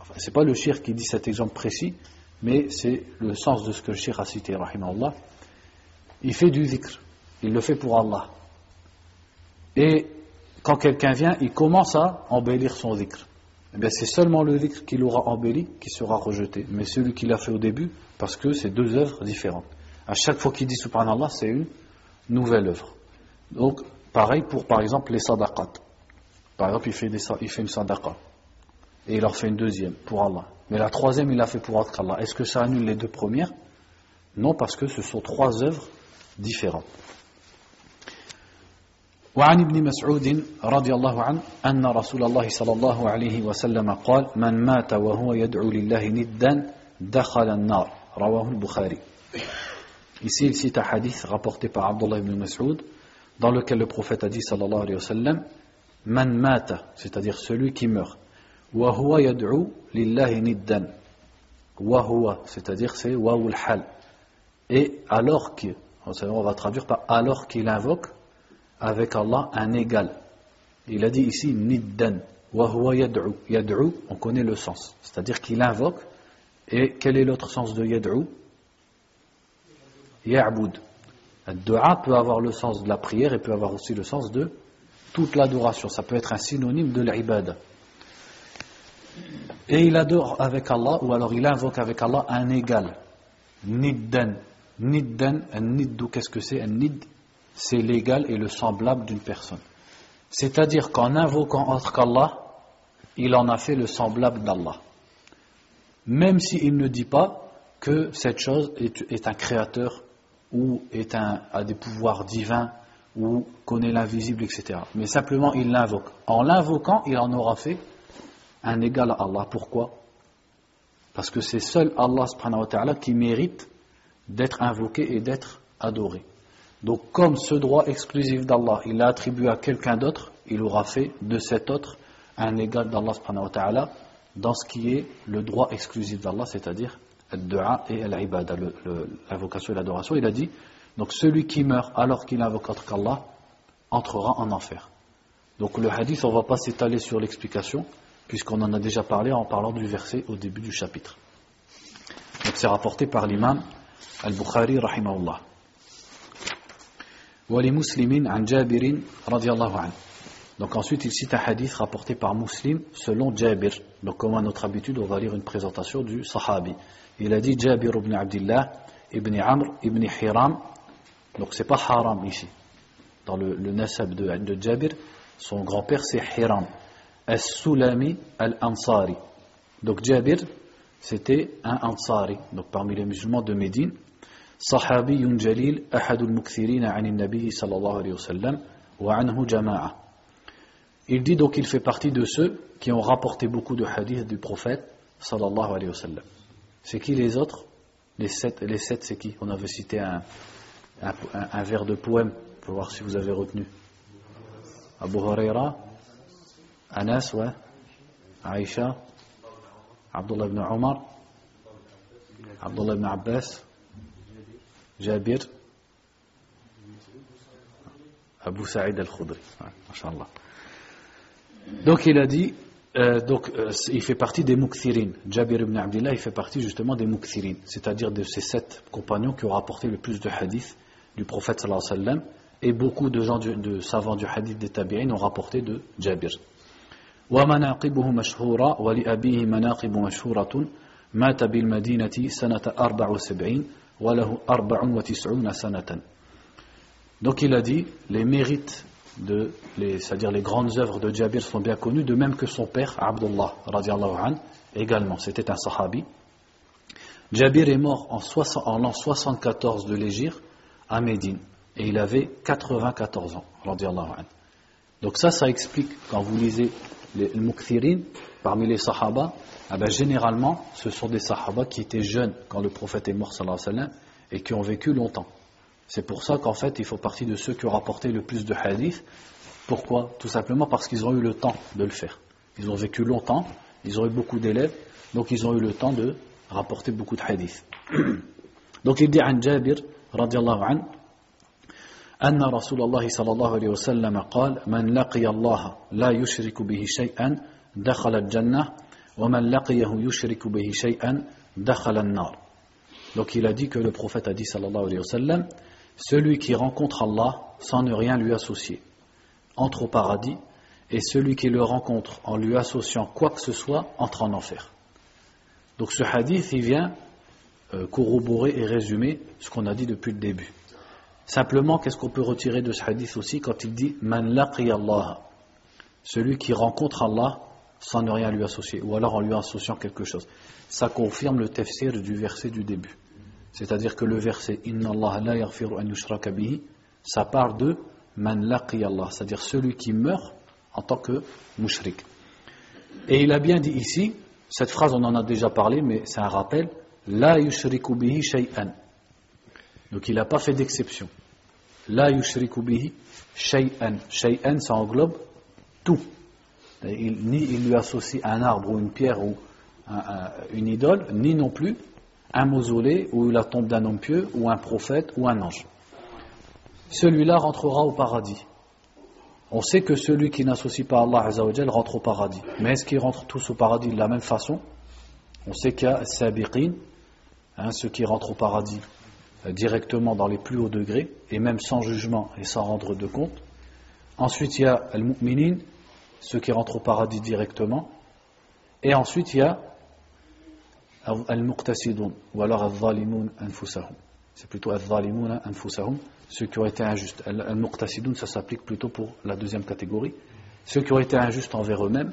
Enfin, c'est pas le shir qui dit cet exemple précis, mais c'est le sens de ce que le shir a cité, rahimahullah. Il fait du dhikr, il le fait pour Allah. Et quand quelqu'un vient, il commence à embellir son dhikr. Eh c'est seulement le dhikr qu'il aura embelli qui sera rejeté. Mais celui qu'il a fait au début, parce que c'est deux œuvres différentes. À chaque fois qu'il dit subhanallah, c'est une nouvelle œuvre. Donc, pareil pour, par exemple, les sadaqat. Par exemple, il fait, des, une sadaqa. Et il en fait une deuxième pour Allah. Mais la troisième, il l'a fait pour Allah. Est-ce que ça annule les deux premières? Non, parce que ce sont trois œuvres différentes. وعن ابن مسعود رضي الله عنه أن رسول الله صلى الله عليه وسلم قال من مات وهو يدعو لله ندا دخل النار رواه البخاري Ici, il cite un hadith rapporté par Abdullah ibn Mas'ud, dans lequel le prophète a dit, sallallahu alayhi wa sallam, Man mata, c'est-à-dire celui qui meurt, wa huwa yad'u lillahi niddan. Wa huwa, c'est-à-dire c'est wa hal. Et alors qu'il, on va traduire par alors qu'il invoque avec Allah un égal. Il a dit ici niddan. Wa huwa yad'u. Yad'u, on connaît le sens. C'est-à-dire qu'il invoque. Et quel est l'autre sens de yad'u? Ya'bud. Le dua peut avoir le sens de la prière et peut avoir aussi le sens de toute l'adoration. Ça peut être un synonyme de l'ibad. Et il adore avec Allah, ou alors il invoque avec Allah un égal. Niddan. Niddan, un niddou, qu'est-ce que c'est Un nid, c'est l'égal et le semblable d'une personne. C'est-à-dire qu'en invoquant autre qu'Allah, il en a fait le semblable d'Allah. Même s'il ne dit pas que cette chose est un créateur ou a des pouvoirs divins ou connaît l'invisible, etc. Mais simplement, il l'invoque. En l'invoquant, il en aura fait un égal à Allah. Pourquoi? Parce que c'est seul Allah subhanahu wa qui mérite d'être invoqué et d'être adoré. Donc comme ce droit exclusif d'Allah, il l'a attribué à quelqu'un d'autre, il aura fait de cet autre un égal d'Allah subhanahu wa ta'ala dans ce qui est le droit exclusif d'Allah, c'est-à-dire dua et l'ibada, l'invocation et l'adoration, il a dit donc celui qui meurt alors qu'il invoque autre qu'Allah entrera en enfer. Donc le hadith, on ne va pas s'étaler sur l'explication, puisqu'on en a déjà parlé en parlant du verset au début du chapitre. Donc c'est rapporté par l'imam al-Bukhari, rahimahullah. Muslimin an Jabirin radiallahu anhu. Donc ensuite, il cite un hadith rapporté par Muslim selon Jabir. Donc comme à notre habitude, on va lire une présentation du sahabi. Il a dit Jabir ibn Abdullah ibn Amr ibn Hiram. Donc c'est pas Haram ici. Dans le, le nasab de, de Jabir, son grand-père c'est Hiram. As-Sulami al-Ansari. Donc Jabir, c'était un Ansari, donc parmi les musulmans de Médine. صحابي جليل أحد المكثرين عن النبي صلى الله عليه وسلم وعنه جماعة Il dit donc qu'il fait partie de ceux qui ont rapporté beaucoup de hadiths du prophète sallallahu alayhi wa sallam. C'est qui les autres Les sept, les sept c'est qui On avait cité un, un, vers de poème pour voir si vous avez retenu. Abu Huraira, Anas, ouais, Aïcha, Abdullah ibn Omar, Abdullah ibn Abbas, Jabir, Abu Sa'id al-Khudri. Ouais, Donc il a dit euh, donc, euh, il fait partie des mukthirin. Jabir ibn Abdullah, il fait partie justement des mukthirin, c'est-à-dire de ces sept compagnons qui ont rapporté le plus de hadiths du prophète sallallahu alayhi wa sallam, et beaucoup de gens, de savants du hadith des tabi'in ont rapporté de Jabir. ومناقبه مشهورة ولأبيه مناقب مشهورة مات بالمدينة سنة 74 وله 94 سنة Donc il a dit, les mérites de c'est-à-dire les grandes œuvres de Jabir sont bien connues, de même que son père, Abdullah, également, c'était un sahabi. Jabir est mort en, en l'an 74 de l'Égypte à Médine, et il avait 94 ans, an. Donc ça, ça explique, quand vous lisez les Mukthirin, parmi les sahaba, eh ben, généralement, ce sont des sahaba qui étaient jeunes quand le prophète est mort, alayhi et qui ont vécu longtemps. C'est pour ça qu'en fait, il faut partie de ceux qui ont rapporté le plus de hadiths. Pourquoi? Tout simplement parce qu'ils ont eu le temps de le faire. Ils ont vécu longtemps, ils ont eu beaucoup d'élèves, donc ils ont eu le temps de rapporter beaucoup de hadiths. donc il dit à Jabir, radiallahu anhu, أن رسول الله صلى الله عليه وسلم قال من لقي الله لا يشرك به شيئا دخل الجنة ومن لقيه يشرك به شيئا دخل النار Donc il a dit que le prophète a dit sallallahu alayhi wa sallam celui qui rencontre Allah sans ne rien lui associer entre au paradis, et celui qui le rencontre en lui associant quoi que ce soit entre en enfer. Donc ce hadith, il vient euh, corroborer et résumer ce qu'on a dit depuis le début. Simplement, qu'est-ce qu'on peut retirer de ce hadith aussi quand il dit Man laqi Allah Celui qui rencontre Allah sans ne rien lui associer, ou alors en lui associant quelque chose. Ça confirme le tafsir du verset du début. C'est-à-dire que le verset Inna Allah la yaghfiru an yushraka bihi, ça parle de man laqi Allah, c'est-à-dire celui qui meurt en tant que mushrik. Et il a bien dit ici, cette phrase on en a déjà parlé, mais c'est un rappel, la yushriku bihi shay'an. Donc il n'a pas fait d'exception. La yushriku bihi shay'an. Shay'an, ça englobe tout. Ni il lui associe un arbre ou une pierre ou une idole, ni non plus un mausolée ou la tombe d'un homme pieux ou un prophète ou un ange. Celui-là rentrera au paradis. On sait que celui qui n'associe pas Allah Azzawajal rentre au paradis. Mais est-ce qu'ils rentrent tous au paradis de la même façon? On sait qu'il y a Sabiqin, hein, ceux qui rentrent au paradis directement dans les plus hauts degrés, et même sans jugement et sans rendre de compte. Ensuite, il y a Al-Mu'minin, ceux qui rentrent au paradis directement. Et ensuite, il y a Al-Muqtasidun, ou alors Al-Zalimun Anfusahum. C'est plutôt Al-Zalimun Anfusahum, ceux qui ont été injustes. Al-Muqtasidun, ça s'applique plutôt pour la deuxième catégorie. Ceux qui ont été injustes envers eux-mêmes,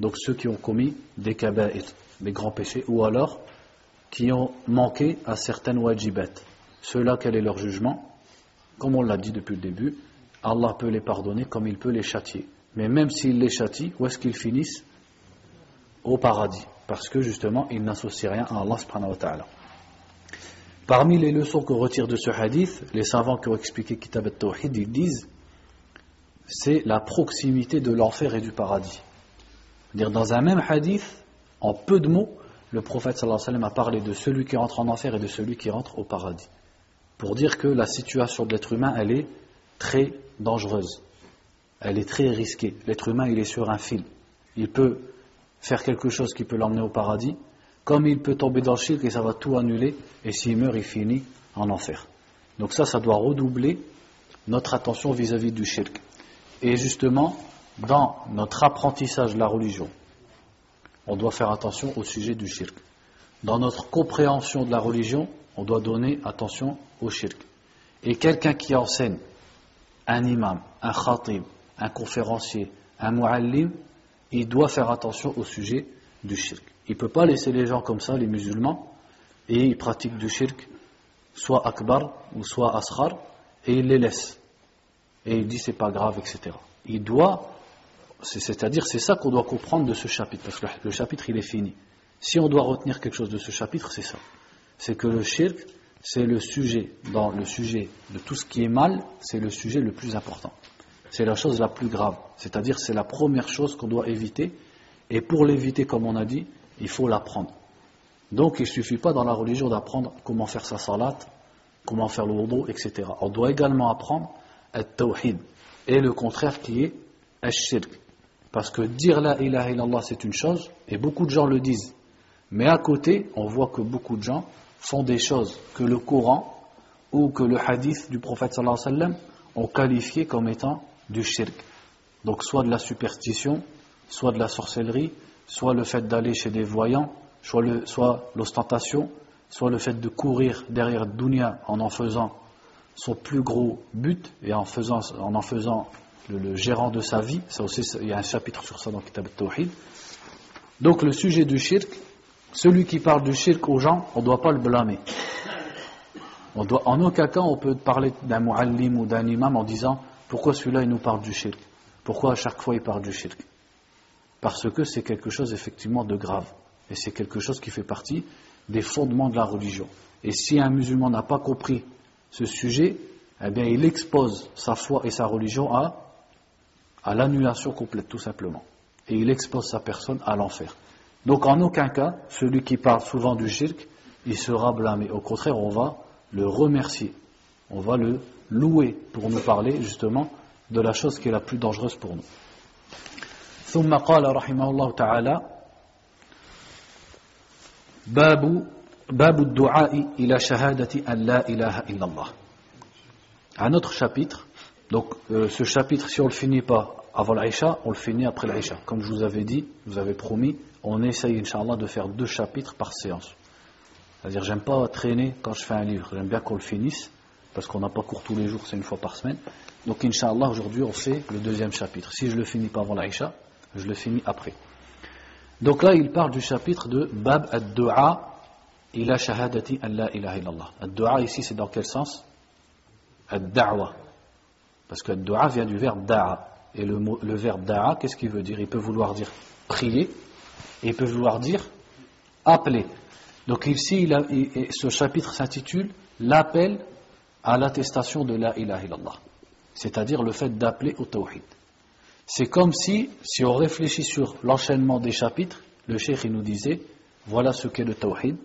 donc ceux qui ont commis des kaba'ir, des grands péchés, ou alors qui ont manqué à certaines wajibat. Ceux-là, quel est leur jugement Comme on l'a dit depuis le début, Allah peut les pardonner comme il peut les châtier. Mais même s'il les châtie, où est-ce qu'ils finissent Au paradis. Parce que justement, ils n'associent rien à Allah subhanahu. Parmi les leçons qu'on retire de ce hadith, les savants qui ont expliqué Kitab al-Tawhid, ils disent c'est la proximité de l'enfer et du paradis. Dire dans un même hadith, en peu de mots, le prophète sallallahu alayhi wa sallam a parlé de celui qui rentre en enfer et de celui qui rentre au paradis. Pour dire que la situation de l'être humain, elle est très dangereuse. Elle est très risquée. L'être humain, il est sur un fil. Il peut faire quelque chose qui peut l'emmener au paradis, comme il peut tomber dans le shirk et ça va tout annuler, et s'il meurt, il finit en enfer. Donc ça, ça doit redoubler notre attention vis-à-vis du shirk. Et justement, dans notre apprentissage de la religion, on doit faire attention au sujet du shirk. Dans notre compréhension de la religion, on doit donner attention au shirk. Et quelqu'un qui enseigne, un imam, un khatib, un conférencier, un muallim, il doit faire attention au sujet du shirk. Il ne peut pas laisser les gens comme ça, les musulmans, et ils pratiquent du shirk, soit akbar ou soit asghar, et il les laisse. Et il dit c'est pas grave, etc. Il doit, c'est-à-dire c'est ça qu'on doit comprendre de ce chapitre, parce que le chapitre il est fini. Si on doit retenir quelque chose de ce chapitre, c'est ça. C'est que le shirk, c'est le sujet, dans le sujet de tout ce qui est mal, c'est le sujet le plus important c'est la chose la plus grave. C'est-à-dire c'est la première chose qu'on doit éviter. Et pour l'éviter, comme on a dit, il faut l'apprendre. Donc il ne suffit pas dans la religion d'apprendre comment faire sa salat, comment faire le wudu, etc. On doit également apprendre le tawhid et le contraire qui est al-shirk. Parce que dire la ilaha illallah c'est une chose et beaucoup de gens le disent. Mais à côté, on voit que beaucoup de gens font des choses que le Coran ou que le hadith du prophète sallallahu alayhi wa sallam ont qualifié comme étant du shirk. Donc soit de la superstition, soit de la sorcellerie, soit le fait d'aller chez des voyants, soit l'ostentation, soit le fait de courir derrière Dunya en en faisant son plus gros but et en, faisant, en en faisant le, gérant de sa vie. Ça aussi, il y a un chapitre sur ça dans Kitab Tawhid. Donc le sujet du shirk, celui qui parle du shirk aux gens, on ne doit pas le blâmer. En aucun cas on peut parler d'un muallim ou d'un imam en disant pourquoi celui-là, il nous parle du shirk? Pourquoi à chaque fois il parle du shirk? Parce que c'est quelque chose effectivement de grave. Et c'est quelque chose qui fait partie des fondements de la religion. Et si un musulman n'a pas compris ce sujet, eh bien il expose sa foi et sa religion à l'annulation complète, tout simplement. Et il expose sa personne à l'enfer. Donc en aucun cas, celui qui parle souvent du shirk, il sera blâmé. Au contraire, on va le remercier. On va le loué pour nous parler justement de la chose qui est la plus dangereuse pour nous. ثم قال رحمه الله تعالى باب باب الدعاء إلى شهادة أن لا إله إلا الله Un autre chapitre, donc euh, ce chapitre, si on le finit pas avant l'Aïcha, on le finit après l'Aïcha. Comme je vous avais dit, je vous avais promis, on essaye, Inch'Allah, de faire deux chapitres par séance. C'est-à-dire, j'aime pas traîner quand je fais un livre, j'aime bien qu'on le finisse parce qu'on n'a pas cours tous les jours, c'est une fois par semaine. Donc, Inch'Allah, aujourd'hui, on fait le deuxième chapitre. Si je le finis pas avant l'Aïcha, je le finis après. Donc là, il parle du chapitre de Bab ad-Du'a ila shahadati an la ilaha illallah. Ad-Du'a ici, c'est dans quel sens? Ad-Da'wa. Parce que dua vient du verbe da'a. Et le, le verbe da'a, qu'est-ce qu'il veut dire? Il peut vouloir dire prier, et peut vouloir dire appeler. Donc ici, ce chapitre s'intitule L'appel à l'attestation de la ilaha. C'est-à-dire le fait d'appeler au tawhid. C'est comme si, si on réfléchit sur l'enchaînement des chapitres, le cheikh nous disait, voilà ce qu'est le tawhid,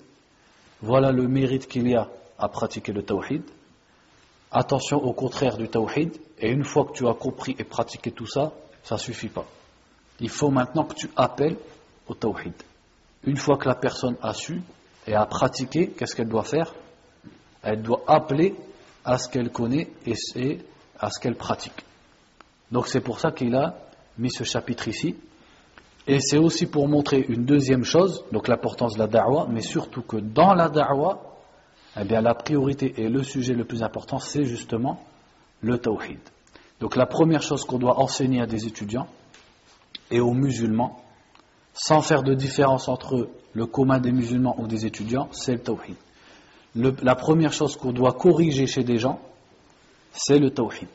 voilà le mérite qu'il y a à pratiquer le tawhid, attention au contraire du tawhid, et une fois que tu as compris et pratiqué tout ça, ça ne suffit pas. Il faut maintenant que tu appelles au tawhid. Une fois que la personne a su et a pratiqué, qu'est-ce qu'elle doit faire? Elle doit appeler à ce qu'elle connaît et à ce qu'elle pratique. Donc c'est pour ça qu'il a mis ce chapitre ici. Et c'est aussi pour montrer une deuxième chose, donc l'importance de la da'wah, mais surtout que dans la da'wah, eh bien la priorité et le sujet le plus important, c'est justement le tawhid. Donc la première chose qu'on doit enseigner à des étudiants et aux musulmans, sans faire de différence entre le commun des musulmans ou des étudiants, c'est le tawhid. la première chose qu'on doit corriger chez des gens, c'est le tawhid.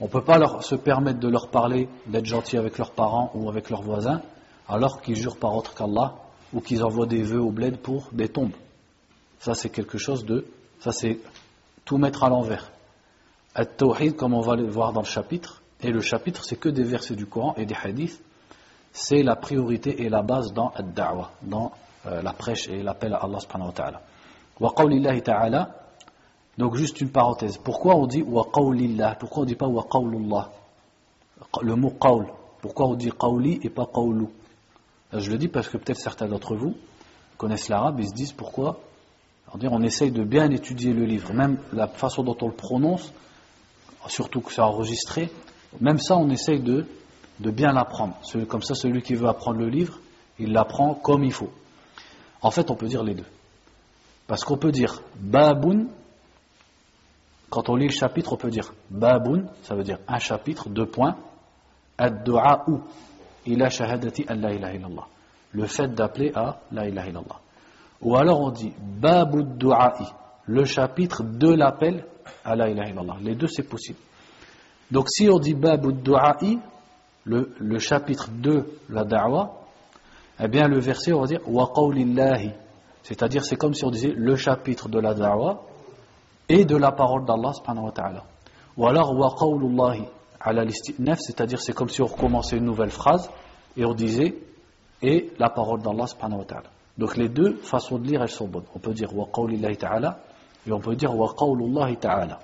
On ne peut pas se permettre de leur parler, d'être gentil avec leurs parents ou avec leurs voisins, alors qu'ils jurent par autre qu'Allah ou qu'ils envoient des vœux au bled pour des tombes. Ça, c'est quelque chose de. Ça, c'est tout mettre à l'envers. At-Tawhid, comme on va le voir dans le chapitre, et le chapitre, c'est que des versets du Coran et des hadiths, c'est la priorité et la base dans euh, la prêche et l'appel à Allah subhanahu wa ta'ala. Ta'ala, donc juste une parenthèse. Pourquoi on dit wa qawlillah? Pourquoi on ne dit pas wa qawlullah? Le mot qawl. Pourquoi on dit qawli et pas qawlu? Je le dis parce que peut-être certains d'entre vous connaissent l'arabe et se disent pourquoi? On essaye de bien étudier le livre, même la façon dont on le prononce, surtout que c'est enregistré, même ça on essaye de, de bien l'apprendre. Comme ça, celui qui veut apprendre le livre, il l'apprend comme il faut. En fait, on peut dire les deux. Parce qu'on peut dire babun quand on lit le chapitre, on peut dire Baboun, ça veut dire un chapitre, deux points. Ad-du'a'u ila shahadati an la ilaha illallah. Le fait d'appeler à la ilaha illallah. Ou alors on dit Babud du'a'i, le chapitre de l'appel à la ilaha illallah. Les deux c'est possible. Donc si on dit Babud du'a'i, le, chapitre de la da'wa, eh bien le verset on va dire Wa. C'est-à-dire c'est comme si on disait le chapitre de la da'wa et de la parole d'Allah subhanahu wa ta'ala. Ou alors, wa qawlullahi ala l'istinaf, c'est-à-dire c'est comme si on recommençait une nouvelle phrase et on disait et la parole d'Allah subhanahu wa ta'ala. Donc les deux façons de lire, elles sont bonnes. On peut dire wa qawlillahi ta'ala et on peut dire wa qawlullahi ta'ala.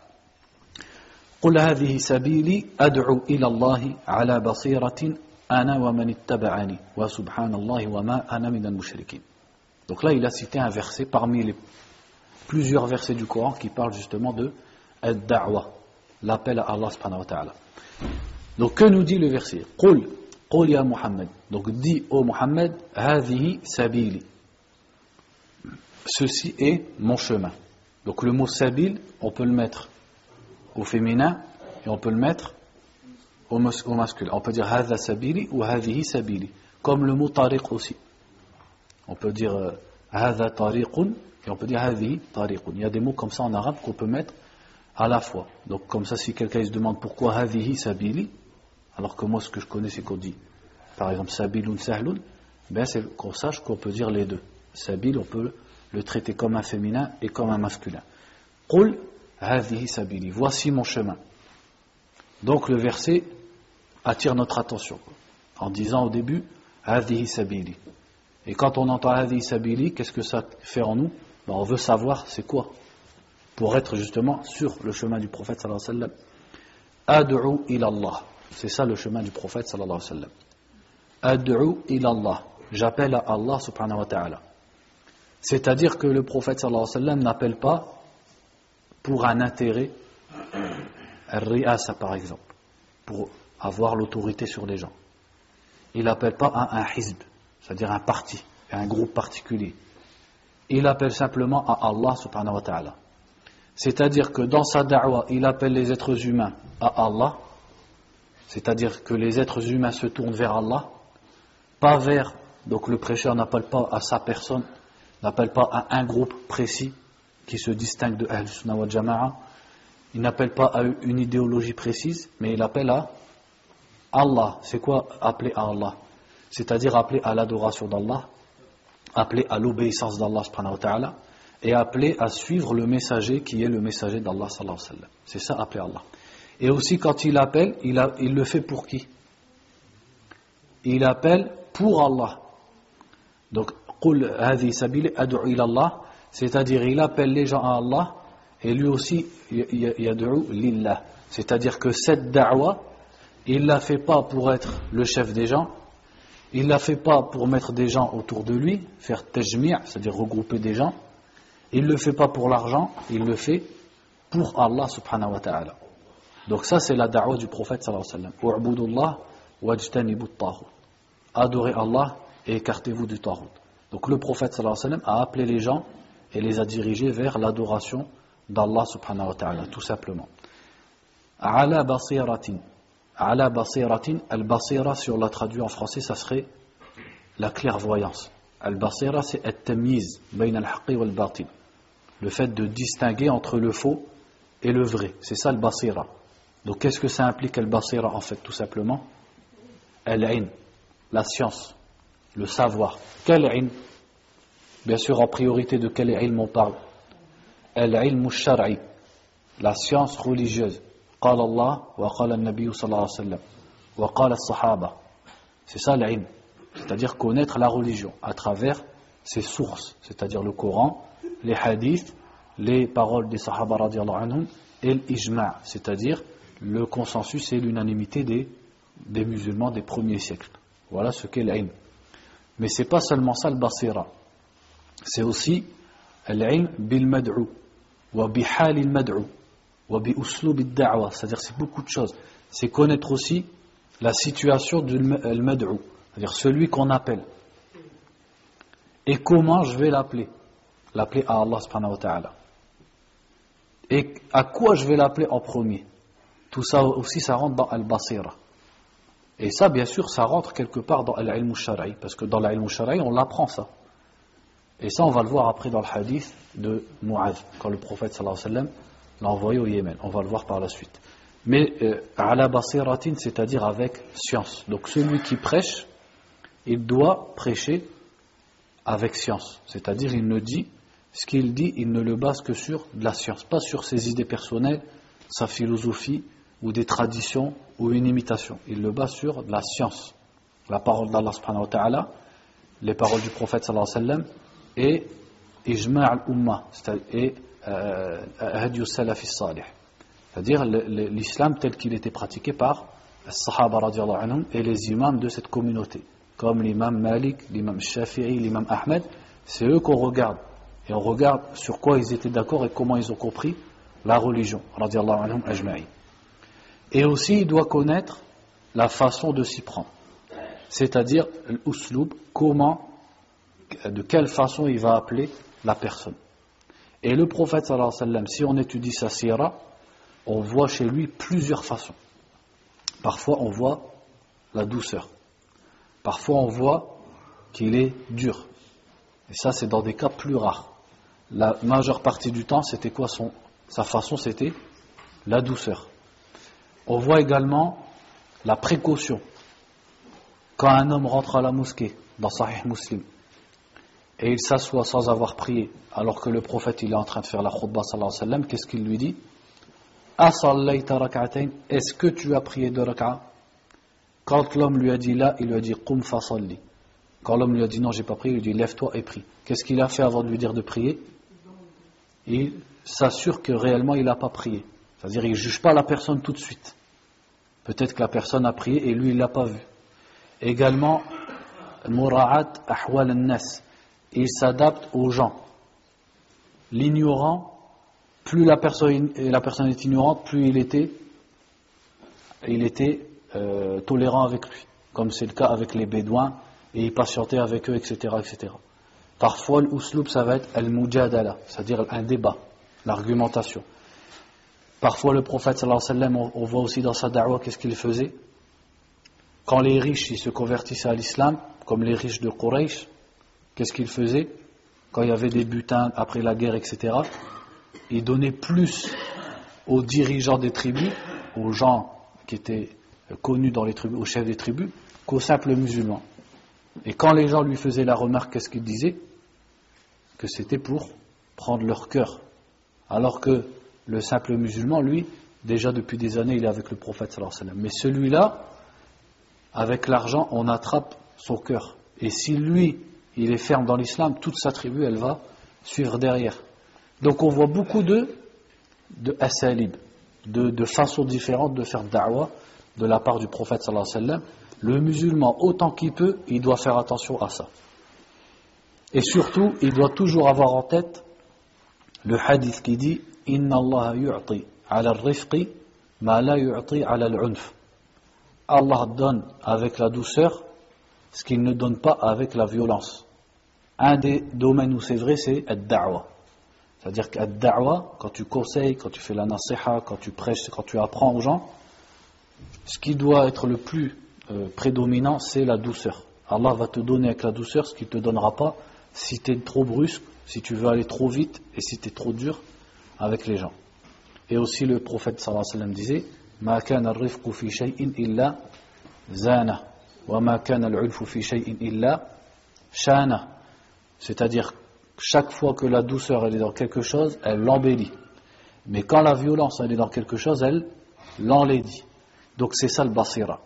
قل هذه سبيلي أدعو إلى الله على بصيرة أنا ومن اتبعني وسبحان الله وما أنا من المشركين. Donc là, il a cité un verset parmi les plusieurs versets du Coran qui parlent justement de ad-da'wa, l'appel à Allah subhanahu wa ta'ala. Donc que nous dit le verset Qul, Qul ya Muhammad. Donc dis au Muhammad, hadhihi sabili. Ceci est mon chemin. Donc le mot sabil, on peut le mettre au féminin et on peut le mettre au, masculin. On peut dire hadha sabili ou hadhihi sabili. Comme le mot tariq aussi. On peut dire euh, hadha tariqun et on peut dire hadhi tariqun. Il y a des mots comme ça en arabe qu'on peut mettre à la fois. Donc comme ça, si quelqu'un se demande pourquoi hadhihi sabili, alors que moi ce que je connais c'est qu'on dit, par exemple sabilun sahlun, ben c'est qu'on sache qu'on peut dire les deux. Sabil, on peut le traiter comme un féminin et comme un masculin. Hadhihi. Voici mon chemin. Donc le verset attire notre attention en disant au début hadhihi sabili. Et quand on entend hadhihi sabili, qu'est-ce que ça fait en nous? Ben, on veut savoir c'est quoi pour être justement sur le chemin du prophète sallallahu alayhi wa sallam. Ilallah. C'est ça le chemin du prophète sallallahu alayhi wa sallam. Ilallah. J'appelle à Allah subhanahu wa ta'ala. C'est-à-dire que le prophète sallallahu alayhi wa sallam n'appelle pas pour un intérêt, riasa par exemple, pour avoir l'autorité sur les gens. Il n'appelle pas à un hizb, c'est-à-dire un parti, un groupe particulier il appelle simplement à Allah subhanahu wa ta'ala. C'est-à-dire que dans sa da'wa, il appelle les êtres humains à Allah, c'est-à-dire que les êtres humains se tournent vers Allah, pas vers, donc le prêcheur n'appelle pas à sa personne, n'appelle pas à un groupe précis qui se distingue de Ahl Sunnah wa Jama'a, il n'appelle pas à une idéologie précise, mais il appelle à Allah. C'est quoi appeler à Allah? C'est-à-dire appeler à l'adoration d'Allah, appeler à l'obéissance d'Allah et appeler à suivre le messager qui est le messager d'Allah C'est ça appeler Allah. Et aussi quand il appelle, il, le fait pour qui? Il appelle pour Allah. Donc, c'est-à-dire il appelle les gens à Allah et lui aussi yad'u lillah. C'est-à-dire que cette da'wa, il ne la fait pas pour être le chef des gens, il ne la fait pas pour mettre des gens autour de lui, faire tajmi', c'est-à-dire regrouper des gens, il ne le fait pas pour l'argent, il le fait pour Allah subhanahu wa ta'ala. Donc ça c'est la da'wa du prophète sallallahu alayhi wa sallam. Adorez Allah et écartez-vous du ta'hud. Donc le prophète a appelé les gens et les a dirigés vers l'adoration d'Allah subhanahu wa ta'ala, tout simplement. Ala basiratin. Ala basiratin, al-basira, si on l'a traduit en français, ça serait la clairvoyance. Al-basira, c'est at-tamiz, le fait de distinguer entre le faux et le vrai. C'est ça le basira. Donc qu'est-ce que ça implique le basira en fait tout simplement? Al-in, la science, le savoir. Quel in Bien sûr en priorité de quel ilm on parle Al-ilm shar'i, la science religieuse. قال الله وقال النبي صلى الله عليه وسلم وقال الصحابة c'est ça l'ilm c'est-à-dire connaître la religion à travers ses sources c'est-à-dire le Coran les hadiths, les paroles des Sahaba anhum, et l'ijma', c'est-à-dire le consensus et l'unanimité des, des musulmans des premiers siècles. Voilà ce qu'est l'ilm. Mais c'est pas seulement ça le basira. C'est aussi l'ilm bil mad'u, wa al bi al da'wa, c'est-à-dire c'est beaucoup de choses. C'est connaître aussi la situation du mad'u, c'est-à-dire celui qu'on appelle. Et comment je vais l'appeler? L'appeler à Allah subhanahu wa ta'ala. Et à quoi je vais l'appeler en premier? Tout ça aussi, ça rentre dans Al-Basira. Et ça, bien sûr, ça rentre quelque part dans Al-Ilm Shara'i, parce que dans l'Ilm Shara'i, on l'apprend ça. Et ça, on va le voir après dans le hadith de Mu'adh, quand le prophète sallallahu alayhi wa sallam l'a envoyé au Yémen. On va le voir par la suite. Mais euh, à la basiratin, c'est-à-dire avec science. Donc celui qui prêche, il doit prêcher avec science. C'est-à-dire, il ne dit ce qu'il dit, il ne le base que sur de la science, pas sur ses idées personnelles, sa philosophie ou des traditions ou une imitation. Il le base sur de la science, la parole d'Allah subhanahu wa ta'ala, les paroles du prophète sallallahu alayhi wa sallam et ijma' al-umma, et euh, hadiyu salafi. C'est-à-dire l'islam tel qu'il était pratiqué par les sahaba anhum et les imams de cette communauté, comme l'imam Malik, l'imam Shafi'i, l'imam Ahmed, c'est eux qu'on regarde et on regarde sur quoi ils étaient d'accord et comment ils ont compris la religion. Et aussi, il doit connaître la façon de s'y prendre. C'est-à-dire, l'usloub, comment, de quelle façon il va appeler la personne. Et le prophète, sallallahu alayhi wa sallam, si on étudie sa sira, on voit chez lui plusieurs façons. Parfois, on voit la douceur. Parfois, on voit qu'il est dur. Et ça, c'est dans des cas plus rares la majeure partie du temps, c'était quoi son, sa façon C'était la douceur. On voit également la précaution. Quand un homme rentre à la mosquée, dans Sahih Muslim, et il s'assoit sans avoir prié, alors que le prophète il est en train de faire la khutbah sallallahu alayhi wa sallam, qu'est-ce qu'il lui dit? Est-ce que tu as prié deux rak'a? Quand l'homme lui a dit là, il lui a dit Qum fasalli. Quand l'homme lui a dit non, j'ai pas prié, il lui dit lève-toi et prie. Qu'est-ce qu'il a fait avant de lui dire de prier? Il s'assure que réellement il n'a pas prié. C'est-à-dire il ne juge pas la personne tout de suite. Peut-être que la personne a prié et lui il ne l'a pas vu. Également, mura'at ahwal nas il s'adapte aux gens. L'ignorant, plus la personne, la personne est ignorante, plus il était, il était euh, tolérant avec lui, comme c'est le cas avec les bédouins, et il patientait avec eux, etc. etc. Parfois, l'usloub, ça va être al-mujadala, c'est-à-dire un débat, l'argumentation. Parfois, le prophète, sallallahu on, voit aussi dans sa da'wah qu'est-ce qu'il faisait? Quand les riches se convertissaient à l'islam, comme les riches de Quraysh, qu'est-ce qu'ils faisaient Quand il y avait des butins après la guerre, etc., ils donnaient plus aux dirigeants des tribus, aux gens qui étaient connus dans les tribus, aux chefs des tribus, qu'aux simples musulmans. Et quand les gens lui faisaient la remarque, qu'est-ce qu'il disait? Que c'était pour prendre leur cœur. Alors que le simple musulman, lui, déjà depuis des années, il est avec le prophète Mais celui-là, avec l'argent, on attrape son cœur. Et si lui, il est ferme dans l'islam, toute sa tribu, elle va suivre derrière. Donc on voit beaucoup de, de de, façons différentes de faire da'wah de la part du prophète sallallahu alayhi wa sallam. Le musulman, autant qu'il peut, il doit faire attention à ça. Et surtout, il doit toujours avoir en tête le hadith qui dit Inna Allah yu'ti ala rifqi ma la yu'ti ala al-unf. Allah donne avec la douceur ce qu'il ne donne pas avec la violence. Un des domaines où c'est vrai, c'est ad-da'wa. C'est-à-dire qu'ad-da'wa, quand tu conseilles, quand tu fais la nasiha, quand tu prêches, quand tu apprends aux gens, ce qui doit être le plus euh, prédominant, c'est la douceur. Allah va te donner avec la douceur ce qu'il ne te donnera pas si tu es trop brusque, si tu veux aller trop vite et si tu es trop dur avec les gens. Et aussi le prophète sallallahu alayhi wa sallam disait ما كان الرفق في شيء إلا زانه وما كان العلف في شيء إلا شانه c'est-à-dire chaque fois que la douceur est dans quelque chose elle l'embellit mais quand la violence est dans quelque chose elle l'enlaidit donc c'est ça le basira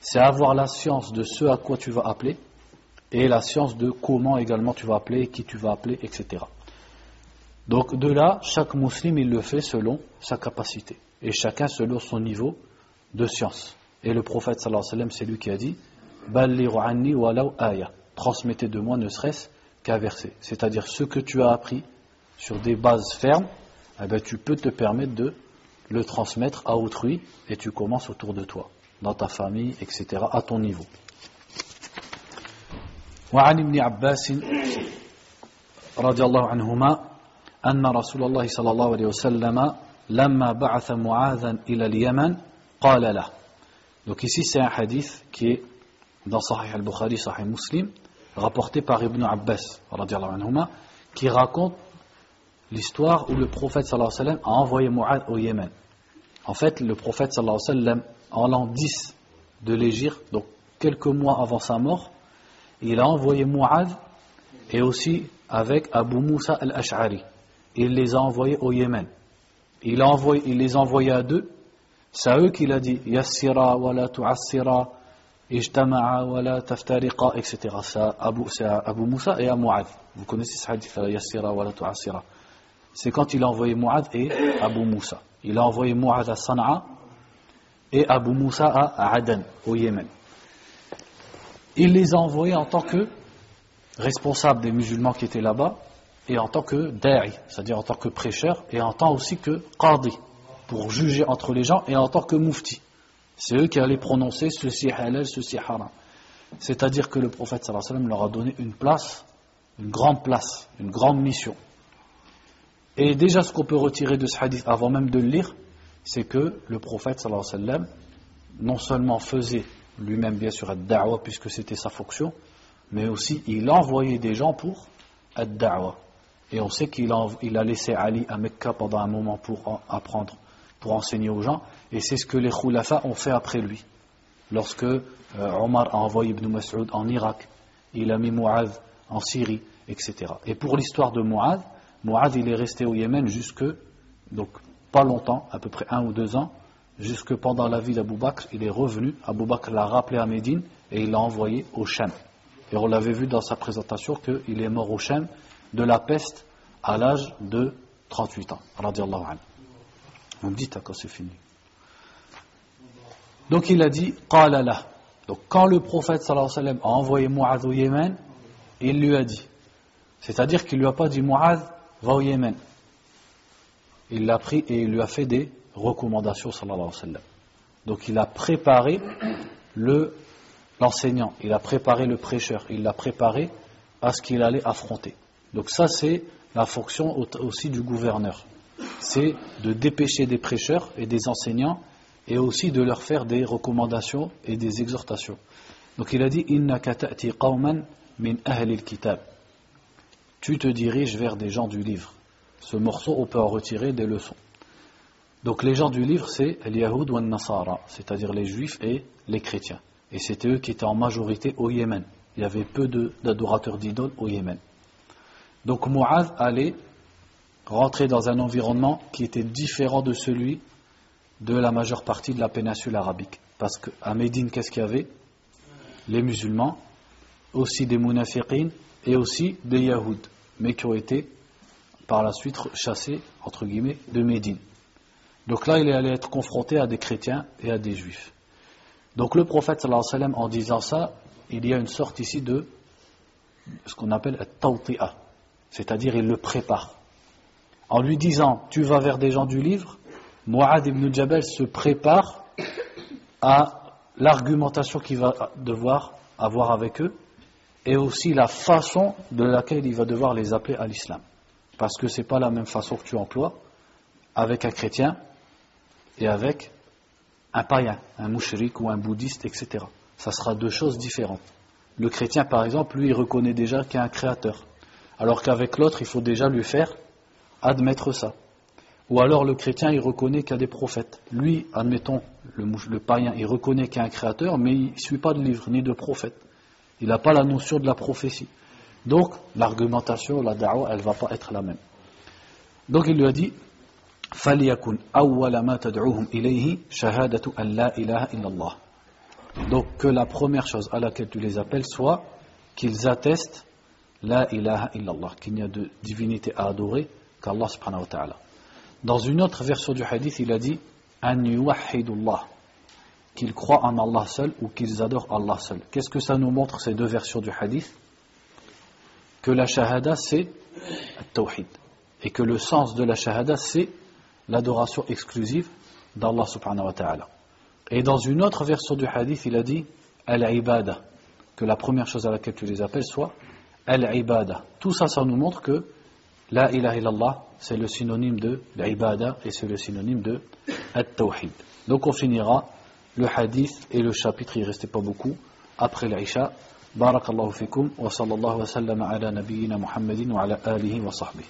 c'est avoir la science de ce à quoi tu vas appeler et la science de comment également tu vas appeler, qui tu vas appeler, etc. Donc de là, chaque musulman il le fait selon sa capacité et chacun selon son niveau de science. Et le prophète sallallahu alayhi wa sallam, c'est lui qui a dit aya. Transmettez de moi ne serait-ce qu'un verset. C'est-à-dire ce que tu as appris sur des bases fermes, eh ben, tu peux te permettre de le transmettre à autrui et tu commences autour de toi, dans ta famille, etc., à ton niveau. وعن ابن عباس رضي الله عنهما أن رسول الله صلى الله عليه وسلم لما بعث معاذا إلى اليمن قال له Donc ici c'est un hadith qui est dans Sahih al-Bukhari, Sahih Muslim, rapporté par Ibn Abbas, qui raconte l'histoire où le prophète alayhi wa sallam a envoyé Mu'ad au Yémen. En fait, le prophète alayhi wa sallam, en l'an 10 de l'Égypte, donc quelques mois avant sa mort, il a envoyé Mu'ad et aussi avec Abu Musa al-Ash'ari. Il les a envoyés au Yémen. Il, il les a envoyés à deux. C'est à eux qu'il a dit Yassira wa la tu'assira, la etc. C'est à Abu, Abu Musa et à Mu'ad. Vous connaissez ce hadith, Yassira wa la tu'assira. C'est quand il a envoyé Mu'ad et Abu Musa. Il a envoyé Mu'ad à Sana'a et Abu Musa à Aden, au Yémen. Il les a envoyés en tant que responsables des musulmans qui étaient là-bas et en tant que da'i, c'est-à-dire en tant que prêcheur et en tant aussi que qadi, pour juger entre les gens et en tant que mufti. C'est eux qui allaient prononcer ceci halal, ceci haram. C'est-à-dire que le prophète sallallahu leur a donné une place, une grande place, une grande mission. Et déjà ce qu'on peut retirer de ce hadith avant même de le lire, c'est que le prophète sallallahu non seulement faisait lui-même bien sûr ad-da'wa puisque c'était sa fonction, mais aussi il envoyait des gens pour ad-da'wa. Et on sait qu'il a, a laissé Ali à Mecca pendant un moment pour apprendre, pour enseigner aux gens, et c'est ce que les khulafa ont fait après lui. Lorsque euh, Omar a envoyé Ibn Mas'ud en Irak, il a mis Mu'adh en Syrie, etc. Et pour l'histoire de Mu'adh, Mu'adh il est resté au Yémen jusque, donc pas longtemps, à peu près un ou deux ans, jusque pendant la vie d'Abou Bakr, il est revenu, Abou Bakr l'a rappelé à Médine et il l'a envoyé au Shem. Et on l'avait vu dans sa présentation qu'il est mort au Shem de la peste à l'âge de 38 ans. On me dit c'est fini. Donc il a dit Qala Donc quand le prophète alayhi wa sallam a envoyé Mu'adh au Yémen, il lui a dit. C'est-à-dire qu'il lui a pas dit Mu'adh, va au Yémen. Il l'a pris et il lui a fait des recommandations alayhi wa sallam. Donc il a préparé le l'enseignant, il a préparé le prêcheur, il l'a préparé à ce qu'il allait affronter. Donc ça, c'est la fonction aussi du gouverneur. C'est de dépêcher des prêcheurs et des enseignants et aussi de leur faire des recommandations et des exhortations. Donc il a dit min kitab. Tu te diriges vers des gens du livre. Ce morceau, on peut en retirer des leçons. Donc les gens du livre, c'est les Yahoud ou Nasara, c'est-à-dire les juifs et les chrétiens. Et c'était eux qui étaient en majorité au Yémen. Il y avait peu d'adorateurs d'idoles au Yémen. Donc Mu'adh allait rentrer dans un environnement qui était différent de celui de la majeure partie de la péninsule arabique. Parce qu'à Médine, qu'est-ce qu'il y avait? Les musulmans, aussi des munafiqines et aussi des Yahoud, mais qui ont été par la suite chassés, entre guillemets, de Médine. Donc là, il allait être confronté à des chrétiens et à des juifs. Donc le prophète, en disant ça, il y a une sorte ici de ce qu'on appelle tawti'a, c'est-à-dire il le prépare. En lui disant, tu vas vers des gens du livre, Mu'ad ibn Jabal se prépare à l'argumentation qu'il va devoir avoir avec eux et aussi la façon de laquelle il va devoir les appeler à l'islam. Parce que ce n'est pas la même façon que tu emploies avec un chrétien et avec un païen, un mouchrik ou un bouddhiste, etc. Ça sera deux choses différentes. Le chrétien, par exemple, lui, il reconnaît déjà qu'il y a un créateur. Alors qu'avec l'autre, il faut déjà lui faire admettre ça. Ou alors le chrétien, il reconnaît qu'il y a des prophètes. Lui, admettons, le, païen, il reconnaît qu'il y a un créateur, mais il ne suit pas de livre, ni de prophète. Il n'a pas la notion de la prophétie. Donc, l'argumentation, la da'wa, elle ne va pas être la même. Donc, il lui a dit, Donc, que la première chose à laquelle tu les appelles soit qu'ils attestent La ilaha illallah, qu'il n'y a de divinité à adorer qu'Allah subhanahu wa ta'ala. Dans une autre version du hadith, il a dit An yuwahidullah, qu'ils croient en Allah seul ou qu'ils adorent Allah seul. Qu'est-ce que ça nous montre ces deux versions du hadith? Que la shahada c'est tawhid et que le sens de la shahada c'est l'adoration exclusive d'Allah subhanahu wa ta'ala. Et dans une autre version du hadith, il a dit al-ibada, que la première chose à laquelle tu les appelles soit al-ibada. Tout ça, ça nous montre que la ilaha illallah, c'est le synonyme de l'ibada et c'est le synonyme de at-tawhid. Donc on finira le hadith et le chapitre, il restait pas beaucoup, après l'Aïcha. Barakallahu fikum wa sallallahu wa sallam ala nabiyyina Muhammadin wa ala alihi wa sahbihi.